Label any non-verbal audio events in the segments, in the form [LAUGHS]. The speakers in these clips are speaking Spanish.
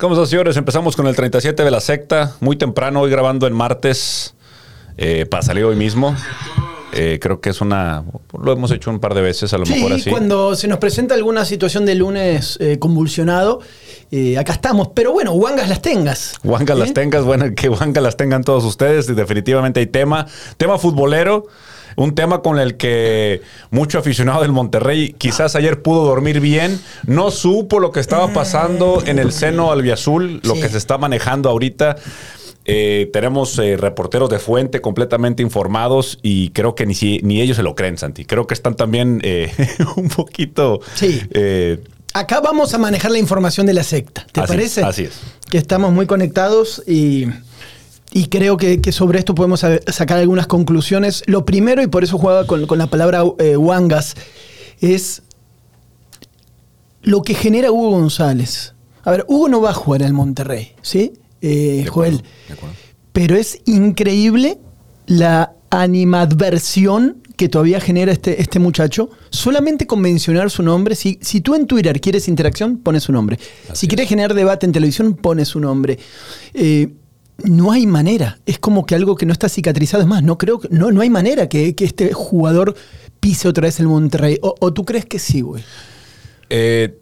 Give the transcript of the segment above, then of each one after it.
¿Cómo están, señores? Empezamos con el 37 de la secta, muy temprano, hoy grabando en martes, eh, para salir hoy mismo. Eh, creo que es una. Lo hemos hecho un par de veces, a lo mejor así. cuando se nos presenta alguna situación de lunes eh, convulsionado, eh, acá estamos. Pero bueno, Wangas las tengas. Wangas las tengas, bueno, que Wangas las tengan todos ustedes. Definitivamente hay tema. Tema futbolero. Un tema con el que mucho aficionado del Monterrey quizás ayer pudo dormir bien, no supo lo que estaba pasando en el seno albiazul, lo Sí. que se está manejando ahorita. Eh, tenemos eh, reporteros de fuente completamente informados y creo que ni, si- ni ellos se lo creen, Santi. Creo que están también eh, [LAUGHS] un poquito... Sí. Acá vamos a manejar la información de la secta. ¿Te Así es, parece? así es. Que estamos muy conectados y, y creo que, que sobre esto podemos sa- sacar algunas conclusiones. Lo primero, y por eso jugaba con, con la palabra eh, Wangas, es lo que genera Hugo González. A ver, Hugo no va a jugar al Monterrey, ¿sí? Eh, acuerdo, Joel. de acuerdo. Pero es increíble la animadversión que todavía genera este, este muchacho. Solamente con mencionar su nombre. Si, si tú en Twitter quieres interacción, pones su nombre. Así si quieres generar debate en televisión, pones su nombre. Eh, no hay manera. Es como que algo que no está cicatrizado. Es más, no creo que. No, no hay manera que, que este jugador pise otra vez el Monterrey. O, o tú crees que sí, güey. Eh,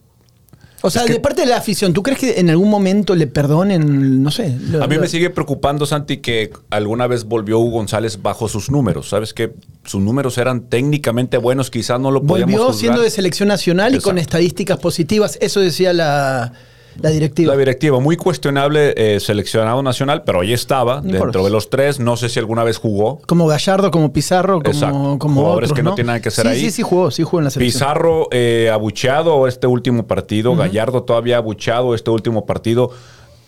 O sea, que- de parte de la afición, ¿tú crees que en algún momento le perdonen, no sé? lo- A mí lo- me sigue preocupando, Santi, que alguna vez volvió Hugo González bajo sus números. ¿Sabes que Sus números eran técnicamente buenos, quizás no lo podíamos Volvió juzgar. siendo de selección nacional y con estadísticas positivas. Eso decía la, la directiva. La directiva, muy cuestionable eh, seleccionado nacional, pero ahí estaba, No dentro de los tres. No sé si alguna vez jugó. como Gallardo, como Pizarro, Exacto. como, como Jugadores otros, que no tienen nada que sí, ahí. Sí, sí, jugó, sí jugó en la selección. Pizarro eh, abucheado este último partido, Gallardo todavía abucheado este último partido.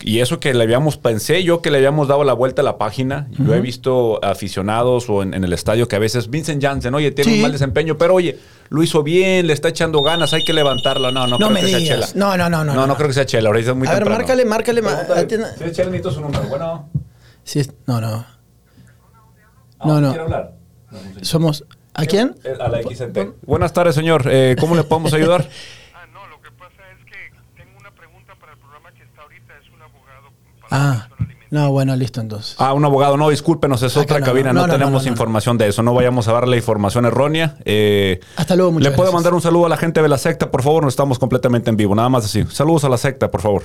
Y eso que le habíamos, pensé yo que le habíamos dado la vuelta a la página. Yo he visto aficionados o en, en el estadio que a veces Vincent Janssen, oye, tiene Sí. un mal desempeño, pero oye, lo hizo bien, le está echando ganas, hay que levantarla. No, no, No creo me que sea digas. Chela. No, no, no, no, No, no, no. creo que sea Chela, ahorita es muy A ver, temprano. márcale, márcale, ma- Pregúntale. atienda- Si es Chela, necesito su número. Bueno. Sí, no, no. Ah, No, no. ¿quiere hablar? Somos. ¿A quién? Eh, A la XNT. Buenas tardes, señor. Eh, ¿Cómo le podemos ayudar? [LAUGHS] Ah, no, lo que pasa es que tengo una pregunta para el programa que está ahorita. Es un abogado para Ah, no, bueno, listo entonces. Ah, un abogado. No, discúlpenos, es Acá otra no, cabina. no, No, no, no, tenemos no, no. información de eso. No vayamos a darle información errónea. Eh, Hasta luego, muchas ¿Le puedo gracias. mandar un saludo a la gente de la secta, por favor? No estamos completamente en vivo. Nada más así. Saludos a la secta, por favor.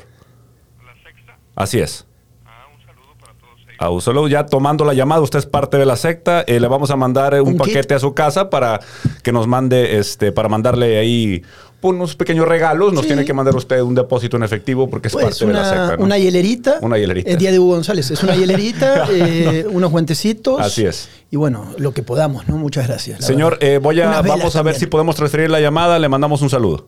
¿La sexta? Así es. Ah, un saludo para todos ellos. A un saludo ya tomando la llamada. Usted es parte de la secta. Eh, le vamos a mandar eh, un, ¿Un paquete kit? a su casa para que nos mande, este, para mandarle ahí unos pequeños regalos. Nos Sí. tiene que mandar usted un depósito en efectivo porque es Pues parte de la una, secta. ¿no? una hielerita. Una hielerita. El día de Hugo González. Es una [LAUGHS] hielerita, eh, unos guantecitos. Así es. Y bueno, lo que podamos, ¿no? Muchas gracias. Señor, eh, voy a, vamos a ver también. si podemos transferir la llamada. Le mandamos un saludo.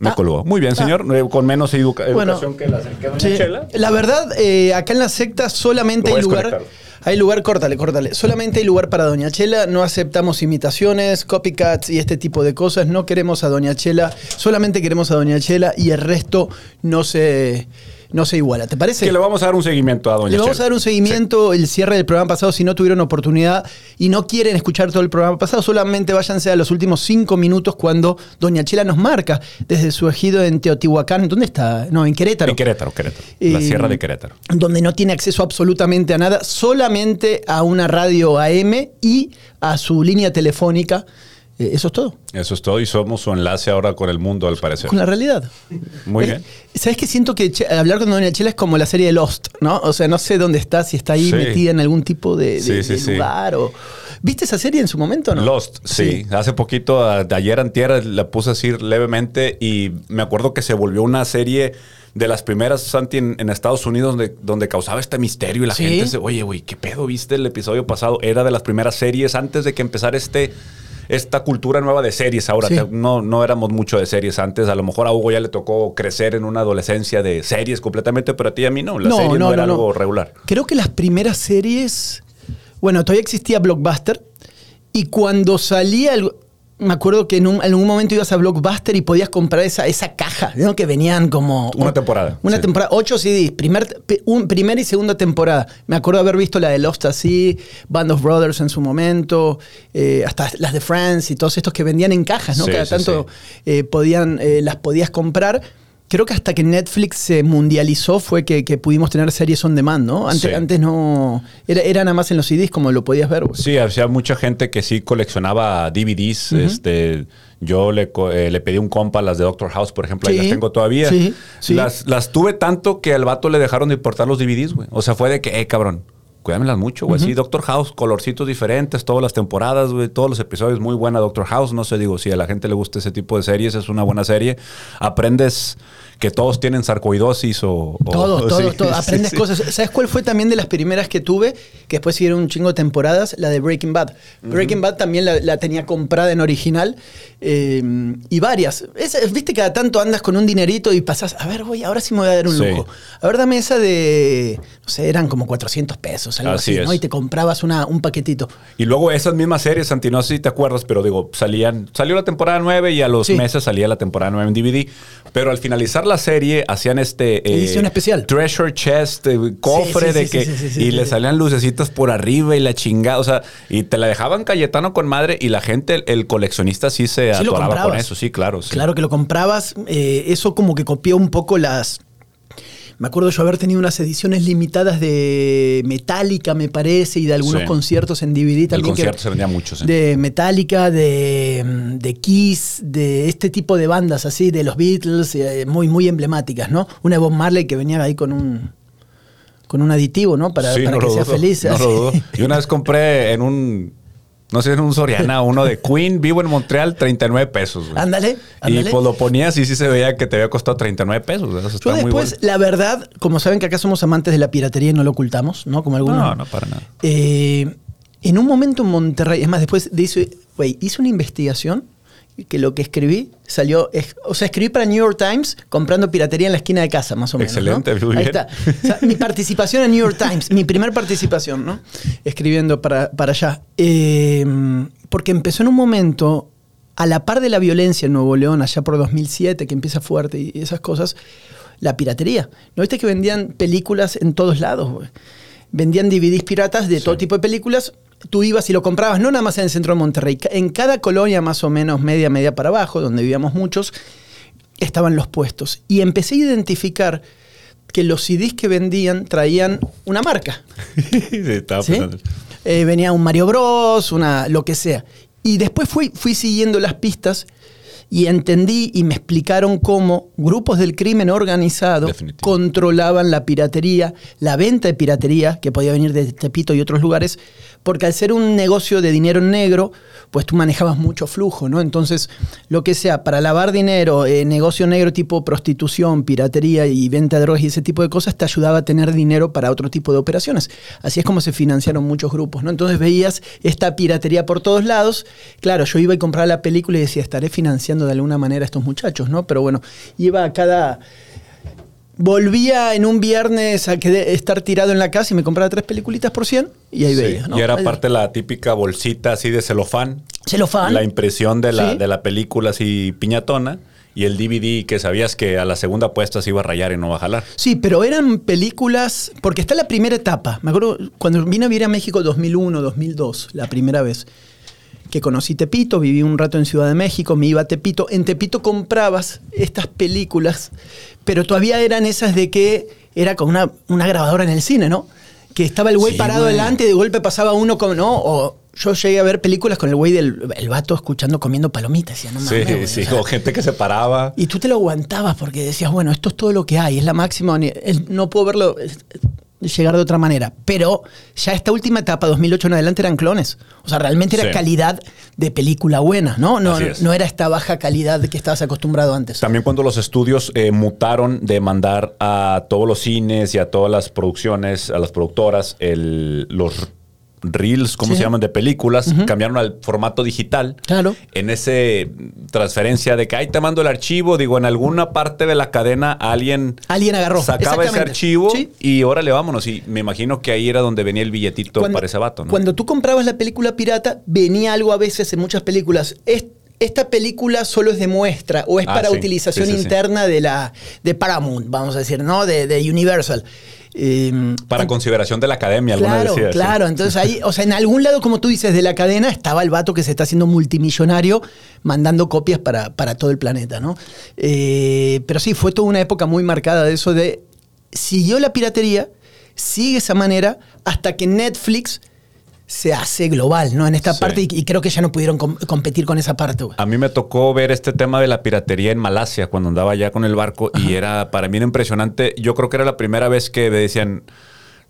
Me Ah. colgó. Muy bien, señor. Eh, con menos educa- Bueno, educación que la que doña Sí. Chela. La verdad, eh, acá en la secta solamente hay lugar. Hay lugar, córtale, córtale. Solamente hay lugar para Doña Chela. No aceptamos imitaciones, copycats y este tipo de cosas. No queremos a Doña Chela. Solamente queremos a Doña Chela y el resto no se, no se iguala. ¿Te parece? Que le vamos a dar un seguimiento a doña Le vamos Chela. a dar un seguimiento, el cierre del programa pasado, si no tuvieron oportunidad y no quieren escuchar todo el programa pasado, solamente váyanse a los últimos cinco minutos cuando Doña Chela nos marca desde su ejido en Teotihuacán. ¿Dónde está? No, en Querétaro. En Querétaro, Querétaro. La Eh, Sierra de Querétaro. Donde no tiene acceso absolutamente a nada, solamente a una radio AM y a su línea telefónica. Eh, eso es todo. Eso es todo y somos su enlace ahora con el mundo, al parecer. Con la realidad. Muy Eh, bien. ¿Sabes qué? Siento que hablar con Doña Chela es como la serie de Lost, ¿no? O sea, no sé dónde está, si está ahí Sí. metida en algún tipo de, de- Sí, sí, de sí. lugar o... ¿Viste esa serie en su momento no? Lost, sí. Hace poquito, a- de ayer antier, la puse así levemente y me acuerdo que se volvió una serie de las primeras, Santi, en, en Estados Unidos donde, donde causaba este misterio y la gente se, oye, güey, ¿qué pedo viste el episodio pasado? Era de las primeras series antes de que empezara este... Esta cultura nueva de series ahora. Sí. Te- No, no éramos mucho de series antes. A lo mejor a Hugo ya le tocó crecer en una adolescencia de series completamente, pero a ti y a mí no. La serie no, era algo regular. Creo que las primeras series. Bueno, todavía existía Blockbuster. Y cuando salía. el- me acuerdo que en, un- en algún momento ibas a Blockbuster y podías comprar esa, esa caja, ¿no? Que venían como. Una temporada, Una sí. temporada. Ocho CDs. Primer, un- primera y segunda temporada. Me acuerdo haber visto la de Lost así, Band of Brothers en su momento, eh, hasta las de France y todos estos que vendían en cajas, ¿no? Sí, Cada sí, tanto eh, podían, eh, las podías comprar. Creo que hasta que Netflix se mundializó fue que, que pudimos tener series on demand, ¿no? Antes, Sí. antes no. Era, era nada más en los CDs como lo podías ver. güey. Sí, había mucha gente que sí coleccionaba DVDs. este, yo le, eh, le pedí un compa las de Doctor House, por ejemplo, ahí las tengo todavía. sí, sí. Las, las tuve tanto que al vato le dejaron de importar los DVDs, güey. O sea, fue de que, eh, cabrón, cuídamelas mucho, güey. Sí, Doctor House, colorcitos diferentes, todas las temporadas, güey, todos los episodios, muy buena Doctor House. No sé, digo, si a la gente le gusta ese tipo de series, es una buena serie. Aprendes que todos tienen sarcoidosis o... o- Todo, [LAUGHS] o- todo, sí, todo. sí, Aprendes sí. cosas. ¿Sabes cuál fue también de las primeras que tuve? Que después siguieron un chingo de temporadas, la de Breaking Bad. Breaking Bad también la, la tenía comprada en original eh, y varias. Esa- Viste, cada tanto andas con un dinerito y pasás, a ver, voy, ahora sí me voy a dar un lujo. A ver, dame esa de, no sé, eran como 400 pesos, algo Así así, ¿no? es. Y te comprabas una, un paquetito. Y luego esas mismas series, Santi, no sé si te acuerdas, pero digo, salían, salió la temporada 9 y a los meses salía la temporada 9 en DVD. Pero al finalizar la serie hacían este... eh, Edición especial. Treasure chest, eh, cofre Sí, sí, de sí, que... sí, sí, sí, y le salían lucecitas por arriba y la chingada, o sea, y te la dejaban Cayetano con madre y la gente, el, el coleccionista sí se atoraba con eso, sí, claro. Claro que lo comprabas. eh, eso como que copió un poco las. Me acuerdo yo haber tenido unas ediciones limitadas de Metallica, me parece, y de algunos Sí. conciertos en DVD El también. que- concierto se vendía mucho, sí. De Metallica, de, mm, de Kiss, de este tipo de bandas así, de los Beatles, eh, muy, muy emblemáticas, ¿no? Una de Bob Marley que venía ahí con un. con un aditivo, ¿no? Para, Sí, para no que sea dudo, feliz. no lo dudo. Y una vez compré en un, no sé, en un Soriana, [LAUGHS] uno de Queen, vivo en Montreal, 39 pesos. güey. Ándale, Y pues lo ponías y sí se veía que te había costado 39 pesos. Eso está Yo muy después, bueno. la verdad, como saben que acá somos amantes de la piratería y no lo ocultamos, ¿no? Como algunos. No, no, para nada. Eh, en un momento en Monterrey, es más, después de eso, güey, hice una investigación que lo que escribí salió, es- o sea, escribí para New York Times comprando piratería en la esquina de casa, más o menos. ¿no? Excelente, muy Ahí bien. está. O sea, mi participación en New York Times, mi primer participación, ¿no? Escribiendo para, para allá. Eh, porque empezó en un momento, a la par de la violencia en Nuevo León, allá por 2007, que empieza fuerte y esas cosas, la piratería. ¿No viste que vendían películas en todos lados, güey? Vendían DVDs piratas de todo tipo de películas. Tú ibas y lo comprabas, no nada más en el centro de Monterrey. En cada colonia, más o menos media, media para abajo, donde vivíamos muchos, estaban los puestos. Y empecé a identificar que los CDs que vendían traían una marca. [LAUGHS] Estaba ¿sí? Eh, venía un Mario Bros, una, lo que sea. Y después fui, fui siguiendo las pistas y entendí y me explicaron cómo grupos del crimen organizado Definitivo. controlaban la piratería, la venta de piratería, que podía venir de Tepito y otros lugares, porque al ser un negocio de dinero negro, pues tú manejabas mucho flujo, ¿no? Entonces, lo que sea, para lavar dinero, eh, negocio negro tipo prostitución, piratería y venta de drogas y ese tipo de cosas, te ayudaba a tener dinero para otro tipo de operaciones. Así es como se financiaron muchos grupos, ¿no? Entonces veías esta piratería por todos lados. Claro, yo iba y compraba la película y decía, estaré financiando de alguna manera a estos muchachos, ¿no? Pero bueno, iba a cada... Volvía en un viernes a quedé- estar tirado en la casa y me compraba tres peliculitas por 100 y ahí Sí, veía. ¿no? Y era parte la típica bolsita así de celofán. Celofán. La impresión de la, Sí. de la película así piñatona. Y el DVD que sabías que a la segunda puesta se iba a rayar y no va a jalar. Sí, pero eran películas, porque está la primera etapa. Me acuerdo cuando vine a vivir a México 2001, 2002, la primera vez que conocí Tepito, viví un rato en Ciudad de México, me iba a Tepito. En Tepito comprabas estas películas, pero todavía eran esas de que era con una, una grabadora en el cine, ¿no? Que estaba el güey Sí, parado güey. delante y de golpe pasaba uno como, ¿no? O yo llegué a ver películas con el güey del el vato escuchando comiendo palomitas. Decía, no Sí, mames, güey", sí, o sea, gente que se paraba. y tú te lo aguantabas porque decías, bueno, esto es todo lo que hay, es la máxima, no puedo verlo llegar de otra manera. Pero ya esta última etapa, 2008 en adelante, eran clones. O sea, realmente era Sí. calidad de película buena, ¿no? No, no era esta baja calidad que estabas acostumbrado antes. También cuando los estudios eh, mutaron de mandar a todos los cines y a todas las producciones, a las productoras, el- los reels, ¿cómo Sí. se llaman? De películas, cambiaron al formato digital. Claro. En ese transferencia de que ahí te mando el archivo, digo, en alguna parte de la cadena alguien Alguien agarró. sacaba ese archivo Sí. y órale, vámonos. Y me imagino que ahí era donde venía el billetito para ese vato, ¿no? Cuando tú comprabas la película pirata, venía algo a veces en muchas películas. Es- esta película solo es de muestra o es Ah, para sí. utilización interna de la de Paramount, vamos a decir, ¿no? De, de Universal. Eh, Para consideración de la academia, alguna Claro, decía. sí. claro. Entonces ahí, o sea, en algún lado, como tú dices, de la cadena estaba el vato que se está haciendo multimillonario mandando copias para, para todo el planeta, ¿no? Eh, pero sí, fue toda una época muy marcada de eso de. Siguió la piratería, sigue esa manera, hasta que Netflix se hace global, ¿no? En esta Sí. parte, y, y creo que ya no pudieron com- competir con esa parte, güey. A mí me tocó ver este tema de la piratería en Malasia cuando andaba allá con el barco y era para mí era impresionante. Yo creo que era la primera vez que me decían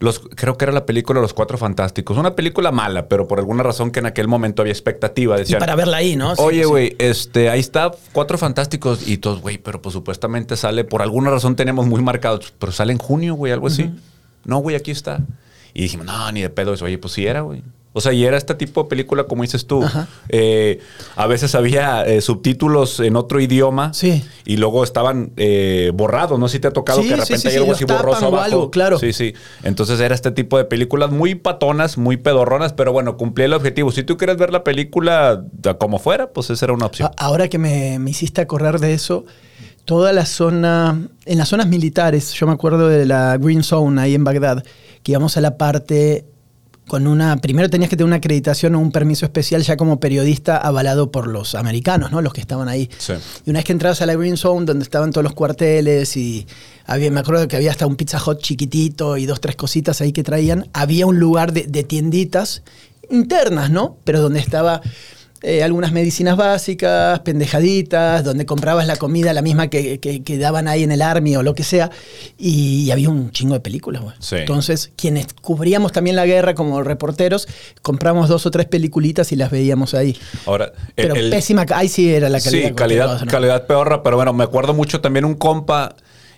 los creo que era la película Los Cuatro Fantásticos, una película mala, pero por alguna razón que en aquel momento había expectativa, Y decían para verla ahí, ¿no? Sí, Oye, sí. güey, este, ahí está Cuatro Fantásticos y todos, güey, pero pues supuestamente sale, por alguna razón tenemos muy marcados, pero sale en junio, güey, algo así. No, güey, aquí está. Y dijimos, no, ni de pedo eso. Oye, pues sí era, güey. O sea, y era este tipo de película, como dices tú. Eh, a veces había eh, subtítulos en otro idioma. Sí. Y luego estaban eh, borrados. No sé si te ha tocado Sí, que de repente sí, hay algo así borroso abajo. algo, claro. Sí, sí. Entonces era este tipo de películas muy patonas, muy pedorronas, pero bueno, cumplía el objetivo. Si tú quieres ver la película como fuera, pues esa era una opción. Ahora que me, me hiciste acordar de eso, toda la zona, en las zonas militares, yo me acuerdo de la Green Zone ahí en Bagdad, que íbamos a la parte con una, primero tenías que tener una acreditación o un permiso especial ya como periodista avalado por los americanos, ¿no? Los que estaban ahí. Sí. Y una vez que entrabas a la Green Zone, donde estaban todos los cuarteles y había, me acuerdo que había hasta un Pizza Hut chiquitito y dos, tres cositas ahí que traían, había un lugar de, de tienditas internas, ¿no? Pero donde estaba eh, algunas medicinas básicas, pendejaditas, donde comprabas la comida, la misma que, que- que daban ahí en el Army o lo que sea, y, y había un chingo de películas, güey. Sí. Entonces, quienes cubríamos también la guerra como reporteros, compramos dos o tres peliculitas y las veíamos ahí. Ahora, Pero el- pésima, ahí sí era la calidad. Sí, calidad, ¿no? calidad peorra, pero bueno, me acuerdo mucho también un compa.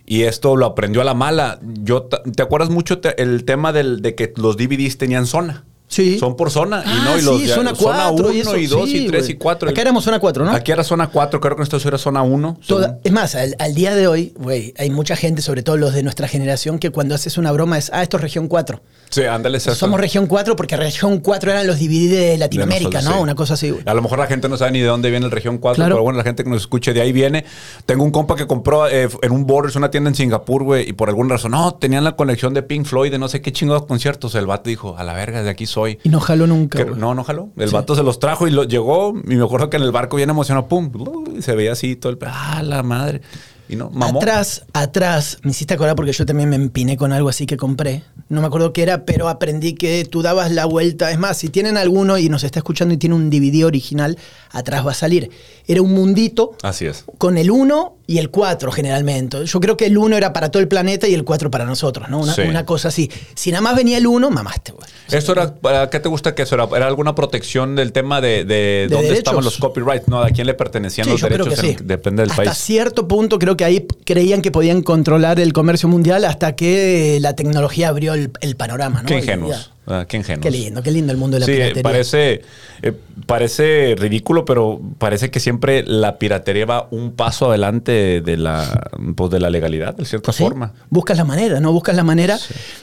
Y esto lo aprendió a la mala. Yo, ¿Te acuerdas mucho te- el tema del, de que los DVDs tenían zona? Sí. Son por zona. Ah, y no, y los sí, ya- zona 4 y eso, 2 sí, y 3 güey. y 4. Acá éramos zona 4, ¿no? Aquí era zona 4, creo que en esto era zona 1. Toda- es más, al, al día de hoy, güey, hay mucha gente, sobre todo los de nuestra generación, que cuando haces una broma es, ah, esto es región 4. Sí, ándale. eso. Somos región 4 porque región 4 eran los DVD de Latinoamérica, De nosotros, ¿no? sí. Una cosa así, güey. A lo mejor la gente no sabe ni de dónde viene el región 4, Claro. pero bueno, la gente que nos escuche de ahí viene. Tengo un compa que compró eh, en un Borders una tienda en Singapur, güey, y por alguna razón, no, tenían la conexión de Pink Floyd, de no sé qué chingados conciertos. El vato dijo, a la verga, de aquí soy. Y no jaló nunca. Que- no, no jaló. El Sí. vato se los trajo y lo, llegó. Y me acuerdo que en el barco bien emocionado, pum, y se veía así todo el. ¡Ah, la madre! Y no, mamó. Atrás, atrás, me hiciste acordar porque yo también me empiné con algo así que compré. No me acuerdo qué era, pero aprendí que tú dabas la vuelta. Es más, si tienen alguno y nos está escuchando y tiene un DVD original, atrás va a salir. Era un mundito Así es. con el 1 y el 4 generalmente. Yo creo que el 1 era para todo el planeta y el 4 para nosotros, ¿no? Una, Sí. una cosa así. Si nada más venía el 1, mamaste, güey. ¿Esto era, para qué te gusta que eso era? ¿Era alguna protección del tema de, de, dónde derechos. estaban los copyrights? ¿No? ¿A quién le pertenecían Sí, los derechos? en- sí. depende del hasta país. cierto punto creo que ahí creían que podían controlar el comercio mundial hasta que la tecnología abrió el, el panorama, ¿no? Qué ingenuos. Ah, qué ingenuos. Qué lindo, qué lindo el mundo de la sí, piratería. parece, eh, parece ridículo, pero parece que siempre la piratería va un paso adelante de la, pues, de la legalidad, de cierta Sí, forma. Buscas la manera, ¿no? Buscas la manera.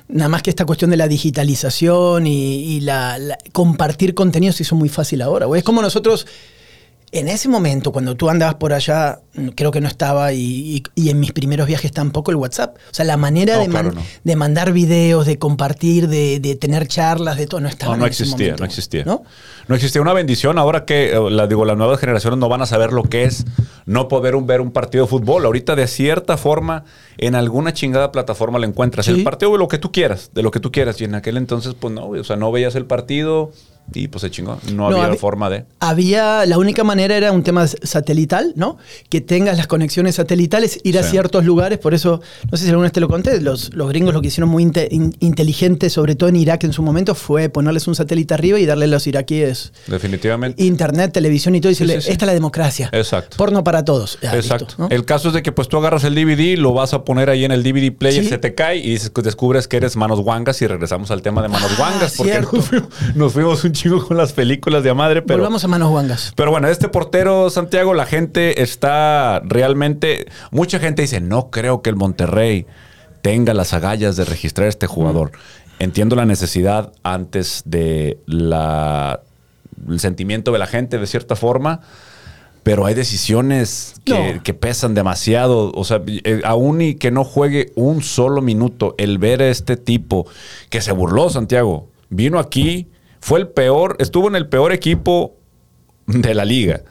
Nada más que esta cuestión de la digitalización y, y la, la- compartir contenido se hizo muy fácil ahora. güey. Es como nosotros, en ese momento, cuando tú andabas por allá, creo que no estaba, y, y- y en mis primeros viajes tampoco el WhatsApp. O sea, la manera No, de, man- claro, no. de mandar videos, de compartir, de, de tener charlas, de todo, no estaba. No, no en ese existía, momento, no existía. ¿no? ¿no? existía una bendición. Ahora que, eh, la, digo, las nuevas generaciones no van a saber lo que es no poder un- ver un partido de fútbol. Ahorita, de cierta forma, en alguna chingada plataforma lo encuentras. Sí. El partido de lo que tú quieras, de lo que tú quieras. Y en aquel entonces, pues no, o sea, no veías el partido y pues se chingó. No, No, había había- forma de. Había, la única manera era un tema satelital, ¿no? Que tengas las conexiones satelitales, ir a ciertos lugares, por eso, no sé si alguna vez te lo conté, los, los gringos lo que hicieron muy inte- in- inteligente, sobre todo en Irak en su momento, fue ponerles un satélite arriba y darle a los iraquíes Definitivamente. internet, televisión y todo, y Sí, decirle, sí, esta es la democracia. Exacto. Porno para todos. Exacto. listo, ¿no? El caso es de que pues tú agarras el DVD, lo vas a poner ahí en el DVD player, se te cae y dices- descubres que eres manos guangas y regresamos al tema de manos Ah, guangas porque nos [LAUGHS] fuimos, nos fuimos un chingo con las películas de a madre, pero Volvamos a manos guangas. pero bueno, este portero Santiago, la gente está realmente mucha gente dice, "No creo que el Monterrey tenga las agallas de registrar a este jugador." Entiendo la necesidad antes de la el sentimiento de la gente de cierta forma, pero hay decisiones que, No. que pesan demasiado. O sea, eh, aún y que no juegue un solo minuto, el ver a este tipo que se burló, Santiago, vino aquí, fue el peor, estuvo en el peor equipo de la liga.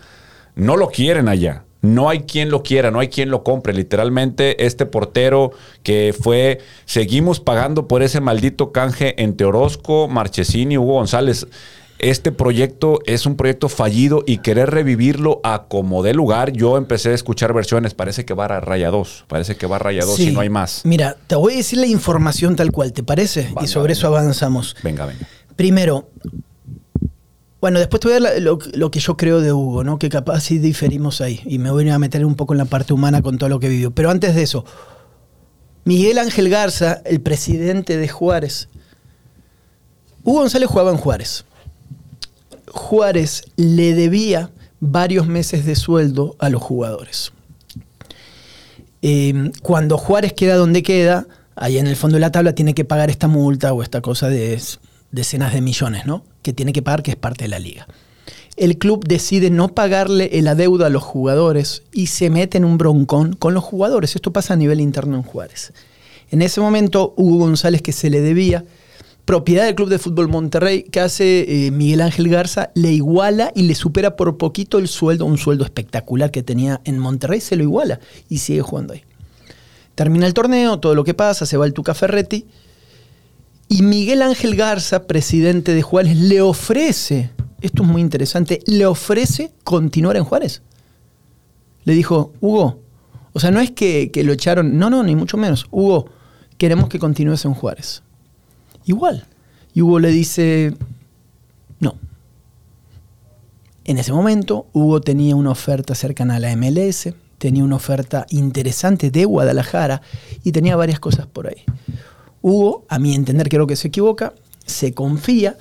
No lo quieren allá. No hay quien lo quiera, no hay quien lo compre. Literalmente, este portero que fue, seguimos pagando por ese maldito canje entre Orozco, Marchesini, Hugo González. Este proyecto es un proyecto fallido y querer revivirlo a como dé lugar. Yo empecé a escuchar versiones. Parece que va a raya 2. Parece que va a raya 2 Sí. y no hay más. Mira, te voy a decir la información tal cual, ¿te parece? Venga, y sobre venga. eso avanzamos. Venga, venga. Primero, bueno, después te voy a dar lo, que yo creo de Hugo, ¿no? Que capaz sí diferimos ahí. Y me voy a meter un poco en la parte humana con todo lo que vivió. Pero antes de eso, Miguel Ángel Garza, el presidente de Juárez. Hugo González jugaba en Juárez. Juárez le debía varios meses de sueldo a los jugadores. Eh, cuando Juárez queda donde queda, ahí en el fondo de la tabla tiene que pagar esta multa o esta cosa de decenas de millones, ¿no? Que tiene que pagar, que es parte de la liga. El club decide no pagarle el adeudo a los jugadores y se mete en un broncón con los jugadores. Esto pasa a nivel interno en Juárez. En ese momento, Hugo González, que se le debía, propiedad del Club de Fútbol Monterrey, que hace eh, Miguel Ángel Garza, le iguala y le supera por poquito el sueldo, un sueldo espectacular que tenía en Monterrey, se lo iguala y sigue jugando ahí. Termina el torneo, todo lo que pasa, se va el Tuca Ferretti. Y Miguel Ángel Garza, presidente de Juárez, le ofrece, esto es muy interesante, le ofrece continuar en Juárez. Le dijo, Hugo, o sea, no es que, lo echaron, no, no, ni mucho menos. Hugo, queremos que continúes en Juárez. Igual. Y Hugo le dice, no. En ese momento, Hugo tenía una oferta cercana a la MLS, tenía una oferta interesante de Guadalajara y tenía varias cosas por ahí. Hugo, a mi entender, creo que se equivoca, se confía.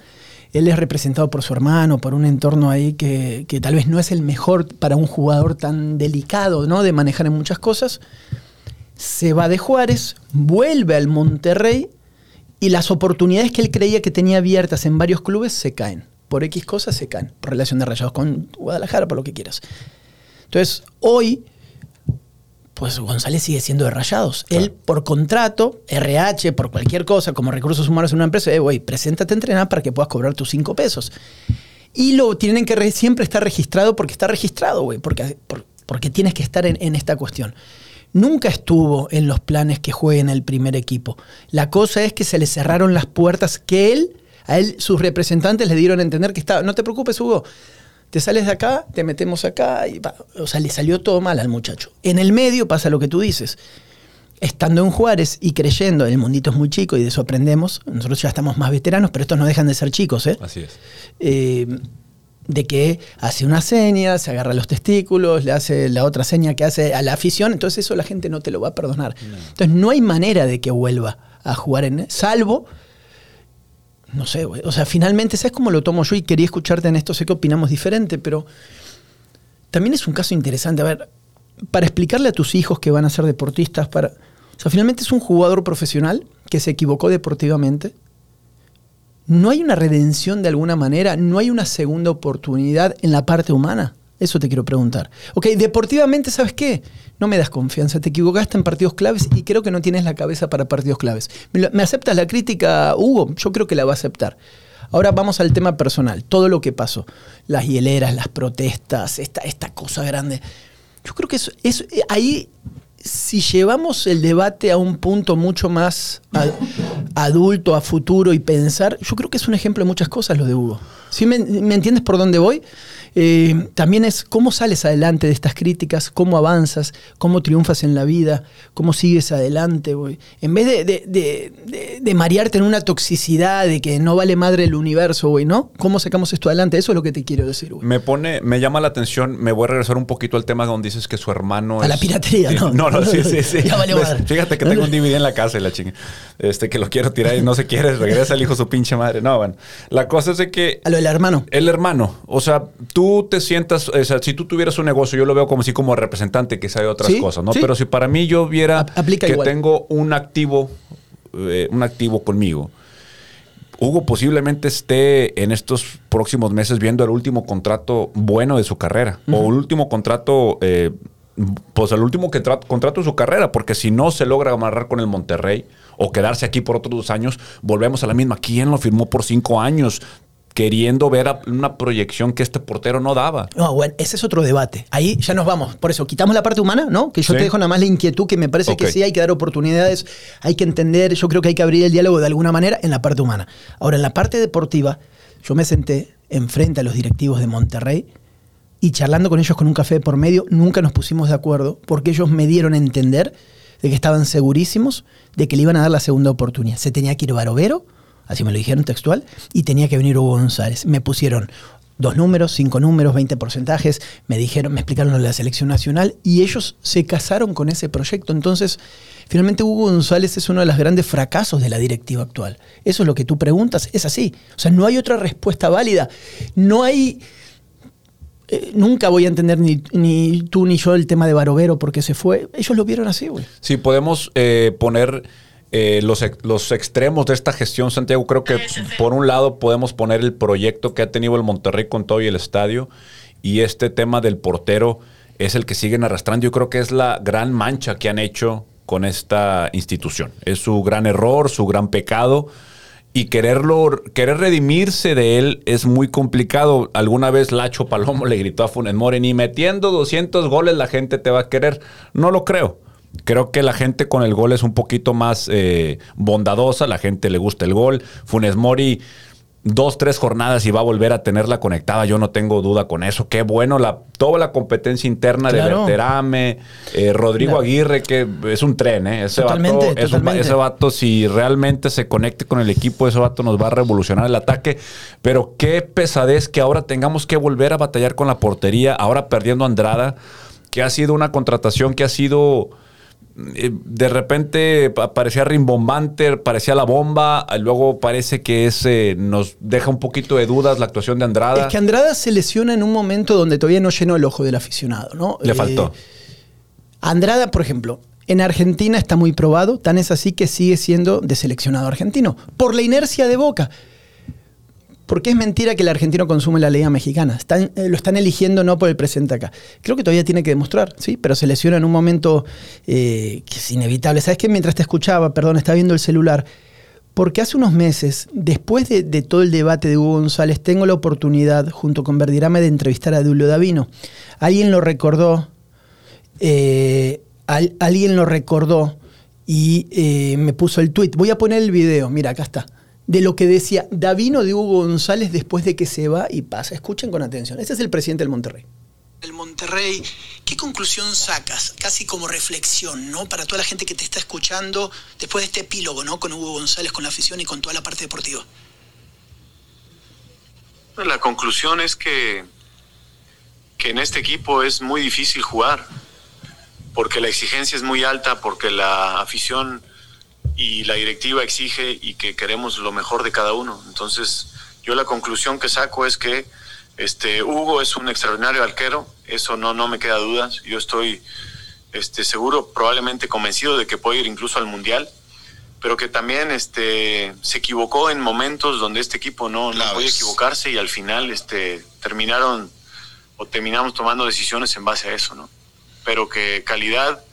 Él es representado por su hermano, por un entorno ahí que, que tal vez no es el mejor para un jugador tan delicado, ¿no? De manejar en muchas cosas. Se va de Juárez, vuelve al Monterrey y las oportunidades que él creía que tenía abiertas en varios clubes se caen. Por X cosas se caen. Por relación de rayados con Guadalajara, por lo que quieras. Entonces, hoy, pues González sigue siendo de rayados. Él, por contrato, RH, por cualquier cosa, como recursos humanos en una empresa, eh, güey, preséntate a entrenar para que puedas cobrar tus cinco pesos. Y lo tienen que re- siempre estar registrado porque está registrado, güey, porque, por- porque tienes que estar en, en esta cuestión. Nunca estuvo en los planes que juegue en el primer equipo. La cosa es que se le cerraron las puertas que él, a él, sus representantes le dieron a entender que estaba. No te preocupes, Hugo. Te sales de acá, te metemos acá. Y va. O sea, le salió todo mal al muchacho. En el medio pasa lo que tú dices. Estando en Juárez y creyendo, el mundito es muy chico y de eso aprendemos. Nosotros ya estamos más veteranos, pero estos no dejan de ser chicos, ¿eh? Así es. eh, de que hace una seña, se agarra los testículos, le hace la otra seña que hace a la afición, entonces eso la gente no te lo va a perdonar. Entonces no hay manera de que vuelva a jugar en salvo no sé, güey. O sea, finalmente, ¿sabes cómo lo tomo yo? Y quería escucharte en esto, sé que opinamos diferente, pero también es un caso interesante. A ver, para explicarle a tus hijos que van a ser deportistas, para. O sea, finalmente es un jugador profesional que se equivocó deportivamente. ¿No hay una redención de alguna manera? ¿No hay una segunda oportunidad en la parte humana? Eso te quiero preguntar. Ok, deportivamente, ¿sabes qué? No me das confianza. Te equivocaste en partidos claves y creo que no tienes la cabeza para partidos claves. ¿Me, aceptas la crítica, Hugo? Yo creo que la va a aceptar. Ahora vamos al tema personal. Todo lo que pasó. Las hieleras, las protestas, esta, esta cosa grande. Yo creo que eso, eso- ahí, si llevamos el debate a un punto mucho más adulto, a futuro y pensar, yo creo que es un ejemplo de muchas cosas lo de Hugo. ¿Sí me, me entiendes por dónde voy? Eh, también es cómo sales adelante de estas críticas, cómo avanzas, cómo triunfas en la vida, cómo sigues adelante, güey. En vez de, de- de- de- marearte en una toxicidad de que no vale madre el universo, güey, ¿no? ¿Cómo sacamos esto adelante? Eso es lo que te quiero decir, güey. Me pone, me llama la atención, me voy a regresar un poquito al tema donde dices que su hermano A la piratería, ¿no? [LAUGHS] No, no, sí, sí, sí. [LAUGHS] Ya vale Pues, madre. Fíjate que tengo un DVD en la casa y la chinga. Este, que lo quiero tirar y no se quiere, regresa el hijo su pinche madre. No, bueno. La cosa es de que A lo del hermano. el hermano, o sea, tú te sientas, o sea, si tú tuvieras un negocio, yo lo veo como así como representante que sabe otras Sí, cosas, ¿no? sí. Pero si para mí yo viera que igual. tengo un activo, eh, un activo conmigo, Hugo posiblemente esté en estos próximos meses viendo el último contrato bueno de su carrera o el último contrato, eh, pues el último que tra- contrato de su carrera, porque si no se logra amarrar con el Monterrey o quedarse aquí por otros dos años, volvemos a la misma. ¿Quién lo firmó por cinco años? Queriendo ver una proyección que este portero no daba. No, bueno, ese es otro debate. Ahí ya nos vamos. Por eso, quitamos la parte humana, ¿no? Que yo Sí. te dejo nada más la inquietud, que me parece que sí hay que dar oportunidades, hay que entender, yo creo que hay que abrir el diálogo de alguna manera en la parte humana. Ahora, en la parte deportiva, yo me senté enfrente a los directivos de Monterrey y charlando con ellos con un café por medio, nunca nos pusimos de acuerdo porque ellos me dieron a entender de que estaban segurísimos de que le iban a dar la segunda oportunidad. Se tenía que ir Barovero, así me lo dijeron textual, y tenía que venir Hugo González. Me pusieron dos números, cinco números, 20 porcentajes, me dijeron, me explicaron lo de la selección nacional y ellos se casaron con ese proyecto. Entonces, finalmente Hugo González es uno de los grandes fracasos de la directiva actual. Eso es lo que tú preguntas, es así. O sea, no hay otra respuesta válida. No hay eh, nunca voy a entender ni, ni tú ni yo el tema de Barovero porque se fue. Ellos lo vieron así, güey. Si podemos eh, poner eh, los, los extremos de esta gestión, Santiago, creo que por un lado podemos poner el proyecto que ha tenido el Monterrey con todo y el estadio y este tema del portero es el que siguen arrastrando. Yo creo que es la gran mancha que han hecho con esta institución. Es su gran error, su gran pecado. Y quererlo, querer redimirse de él es muy complicado. Alguna vez Lacho Palomo [LAUGHS] le gritó a Funes Mori, ni metiendo 200 goles la gente te va a querer. No lo creo. Creo que la gente con el gol es un poquito más eh, bondadosa, la gente le gusta el gol. Funes Mori, dos, tres jornadas y va a volver a tenerla conectada, yo no tengo duda con eso. Qué bueno, la, toda la competencia interna de. Berterame, eh, Rodrigo Claro. Aguirre, que es un tren, ¿eh? Ese Totalmente, vato, es ese vato, si realmente se conecte con el equipo, ese vato nos va a revolucionar el ataque. Pero qué pesadez que ahora tengamos que volver a batallar con la portería, ahora perdiendo a Andrada, que ha sido una contratación que ha sido. Eh, De repente pa- parecía rimbombante, parecía la bomba, luego parece que ese nos deja un poquito de dudas la actuación de Andrada. Es que Andrada se lesiona en un momento donde todavía no llenó el ojo del aficionado, ¿no? Le Eh, faltó. Andrada, por ejemplo, en Argentina está muy probado, tan es así que sigue siendo de seleccionado argentino, por la inercia de Boca. Porque es mentira que el argentino consume la liga mexicana. Eh, lo están eligiendo no por el presente acá. Creo que todavía tiene que demostrar, ¿sí? Pero se lesiona en un momento eh, que es inevitable. ¿Sabes qué? Mientras te escuchaba, perdón, estaba viendo el celular. Porque hace unos meses, después de, todo el debate de Hugo González, tengo la oportunidad, junto con Verdirame, de entrevistar a Dulio Davino. Alguien lo recordó, eh, al- alguien lo recordó y me puso el tweet. Voy a poner el video, mira, acá está. De lo que decía Davino de Hugo González después de que se va y pasa. Escuchen con atención. Este es el presidente del Monterrey. El Monterrey, ¿qué conclusión sacas? Casi como reflexión, ¿no? Para toda la gente que te está escuchando después de este epílogo, ¿no? Con Hugo González, con la afición y con toda la parte deportiva. La conclusión es que, que en este equipo es muy difícil jugar, porque la exigencia es muy alta, porque la afición y la directiva exige y que queremos lo mejor de cada uno. Entonces, yo la conclusión que saco es que este Hugo es un extraordinario arquero, eso no, no me queda dudas. Yo estoy este, seguro, probablemente convencido de que puede ir incluso al Mundial, pero que también este, se equivocó en momentos donde este equipo no, no podía equivocarse y al final este, terminaron o terminamos tomando decisiones en base a eso, ¿no? Pero que calidad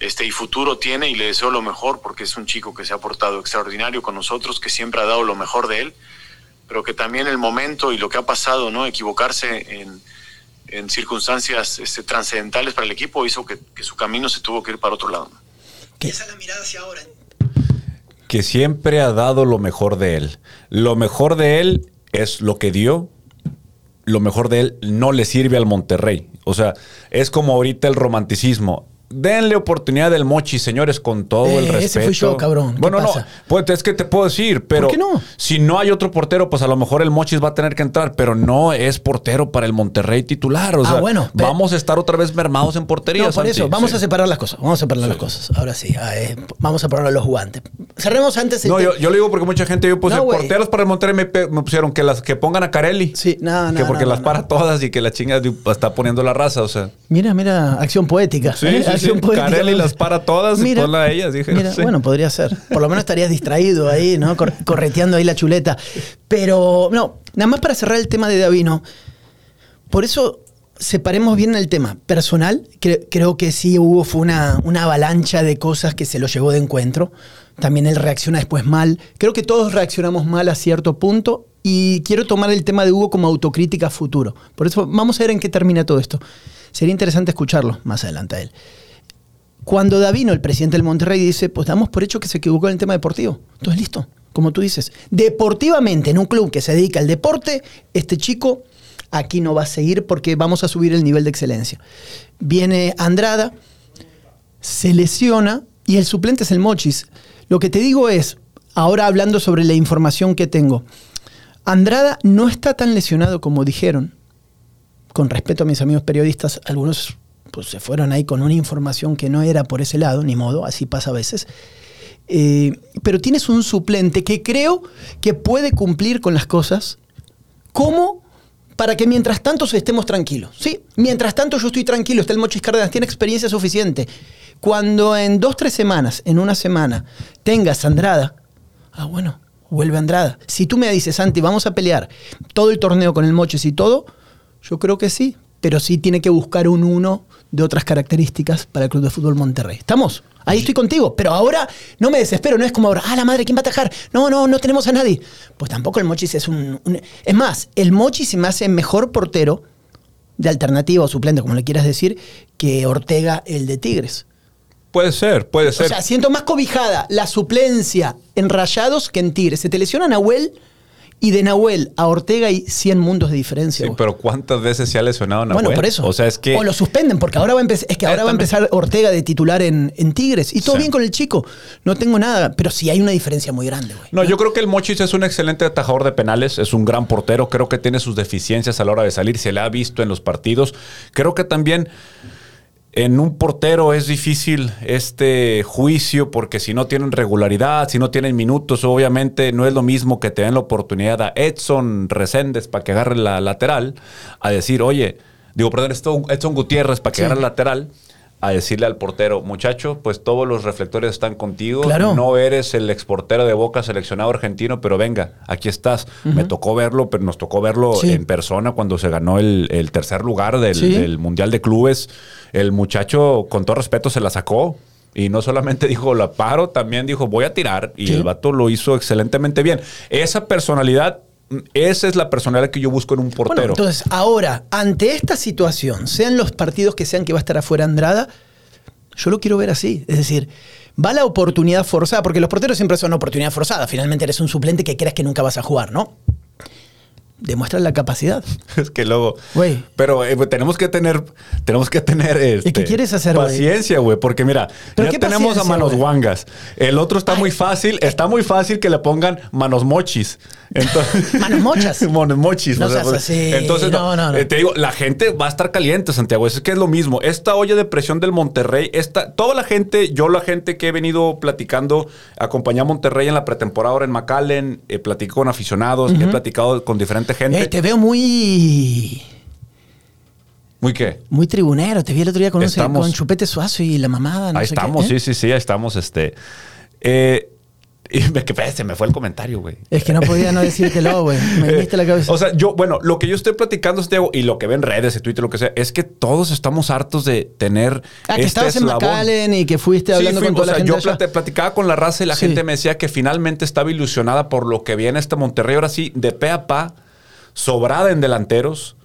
este, y futuro tiene y le deseo lo mejor porque es un chico que se ha portado extraordinario con nosotros, que siempre ha dado lo mejor de él, pero que también el momento y lo que ha pasado, ¿no? Equivocarse en, en circunstancias este, trascendentales para el equipo hizo que, que su camino se tuvo que ir para otro lado. ¿no? Esa es la mirada hacia ahora. que siempre ha dado lo mejor de él. Lo mejor de él es lo que dio. Lo mejor de él no le sirve al Monterrey. O sea, es como ahorita el romanticismo. Denle oportunidad del Mochi, señores, con todo Eh, el ese respeto. fui yo, cabrón. ¿Qué Bueno, pasa? no, pues es que te puedo decir, pero qué no? si no hay otro portero, pues a lo mejor el Mochis va a tener que entrar, pero no es portero para el Monterrey titular. O Ah, sea, bueno, pero- vamos a estar otra vez mermados en portería. No, por Santi. eso, vamos Sí. a separar las cosas. Vamos a separar las cosas. Ahora sí, ah, eh, vamos a poner los guantes. cerremos antes No, yo, yo lo digo porque mucha gente, yo puse No, porteros para el Monterrey, me, pusieron que las que pongan a Carelli. Sí, no, no, Que porque no, las para todas y que la chinga está poniendo la raza, o sea. Mira, mira, acción poética. Sí, ¿eh? sí, acción sí. Carelli las para todas y ponla a ellas, dije, Mira, sí. bueno, podría ser. Por lo menos estarías distraído ahí, ¿no? Cor- correteando ahí la chuleta. Pero, no, nada más para cerrar el tema de Davino. Por eso separemos bien el tema personal. Cre- creo que sí hubo, fue una, una avalancha de cosas que se lo llevó de encuentro. También él reacciona después mal. Creo que todos reaccionamos mal a cierto punto. Y quiero tomar el tema de Hugo como autocrítica futuro. Por eso vamos a ver en qué termina todo esto. Sería interesante escucharlo más adelante a él. Cuando Davino, el presidente del Monterrey, dice, pues damos por hecho que se equivocó en el tema deportivo. Entonces, listo, como tú dices. Deportivamente, en un club que se dedica al deporte, este chico aquí no va a seguir porque vamos a subir el nivel de excelencia. Viene Andrada, se lesiona y el suplente es el Mochis. Lo que te digo es, ahora hablando sobre la información que tengo, Andrada no está tan lesionado como dijeron. Con respeto a mis amigos periodistas, algunos pues, se fueron ahí con una información que no era por ese lado, ni modo, así pasa a veces. Eh, pero tienes un suplente que creo que puede cumplir con las cosas como para que mientras tanto estemos tranquilos. Sí, mientras tanto yo estoy tranquilo, está el Mochis Cárdenas, tiene experiencia suficiente. Cuando en dos, tres semanas, en una semana, tengas Andrada, ah, bueno, vuelve Andrada. Si tú me dices, Santi, vamos a pelear todo el torneo con el Mochis y todo, yo creo que sí, pero sí tiene que buscar un uno de otras características para el Club de Fútbol Monterrey. ¿Estamos? Ahí estoy contigo, pero ahora no me desespero, no es como ahora, ah, la madre, ¿quién va a atajar? No, no, no tenemos a nadie. Pues tampoco el Mochis es un... un- es más, el Mochis se me hace mejor portero de alternativa o suplente, como le quieras decir, que Ortega, el de Tigres. Puede ser, puede ser. O sea, siento más cobijada la suplencia en Rayados que en Tigres. Se te lesiona Nahuel y de Nahuel a Ortega hay 100 mundos de diferencia. Sí, pero ¿cuántas veces se ha lesionado Nahuel? Bueno, por eso. O sea, es que. O lo suspenden, porque ahora va a empezar, es que Eh, ahora va a empezar Ortega de titular en, en Tigres. Y todo Sí. bien con el chico. No tengo nada. Pero sí hay una diferencia muy grande, güey. No, yo creo que el Mochis es un excelente atajador de penales, es un gran portero, creo que tiene sus deficiencias a la hora de salir, se le ha visto en los partidos. Creo que también en un portero es difícil este juicio porque si no tienen regularidad, si no tienen minutos, obviamente no es lo mismo que te den la oportunidad a Edson Reséndez para que agarre la lateral, a decir, oye, digo, perdón, esto- Edson Gutiérrez para que Sí. agarre la lateral, a decirle al portero, muchacho, pues todos los reflectores están contigo, Claro. no eres el exportero de Boca seleccionado argentino, pero venga, aquí estás. Me tocó verlo, pero nos tocó verlo Sí. en persona cuando se ganó el, el tercer lugar del, Sí. del Mundial de Clubes. El muchacho, con todo respeto, se la sacó. Y no solamente [LAUGHS] dijo la paro, también dijo voy a tirar. Y Sí. el vato lo hizo excelentemente bien. Esa personalidad, esa es la personalidad que yo busco en un Bueno, portero. entonces, ahora, ante esta situación, sean los partidos que sean que va a estar afuera Andrada, yo lo quiero ver así. Es decir, va la oportunidad forzada, porque los porteros siempre son oportunidad forzada. Finalmente eres un suplente que crees que nunca vas a jugar, ¿no? Demuestra la capacidad. [LAUGHS] Es que luego. Güey. Pero eh, tenemos que tener. Tenemos que tener. Este, qué quieres hacer? Paciencia, güey. Porque mira, ¿Pero ya tenemos a manos güey? guangas. El otro está muy fácil. Está muy fácil que le pongan manos mochis. Entonces, [LAUGHS] Manos mochas. [LAUGHS] manos mochis. No o sea, seas pues, así. Entonces, No, no, no. eh, te digo, la gente va a estar caliente, Santiago. Es que es lo mismo. Esta olla de presión del Monterrey, esta, toda la gente, yo la gente que he venido platicando, acompañé a Monterrey en la pretemporada ahora en McAllen, eh, platico con aficionados, he platicado con diferente gente. Eh, te veo muy. ¿Muy qué? Muy tribunero. Te vi el otro día con, un- con Chupete Suazo y la mamada. no ahí sé qué, estamos, ¿eh? sí, sí, sí, ahí estamos, este. Eh, [LAUGHS] y me, que, se me fue el comentario, güey. Es que no podía no decírtelo, güey. Me [LAUGHS] diste la cabeza. O sea, yo, bueno, lo que yo estoy platicando, Santiago, y lo que ven redes, y Twitter, lo que sea, es que todos estamos hartos de tener. ah, que este estabas en eslabón. McAllen y que fuiste Sí, hablando fui- con toda o sea, la gente. yo allá. platicaba con la raza y la Sí. gente me decía que finalmente estaba ilusionada por lo que viene este Monterrey. Ahora sí, de pe a pa, sobrada en delanteros,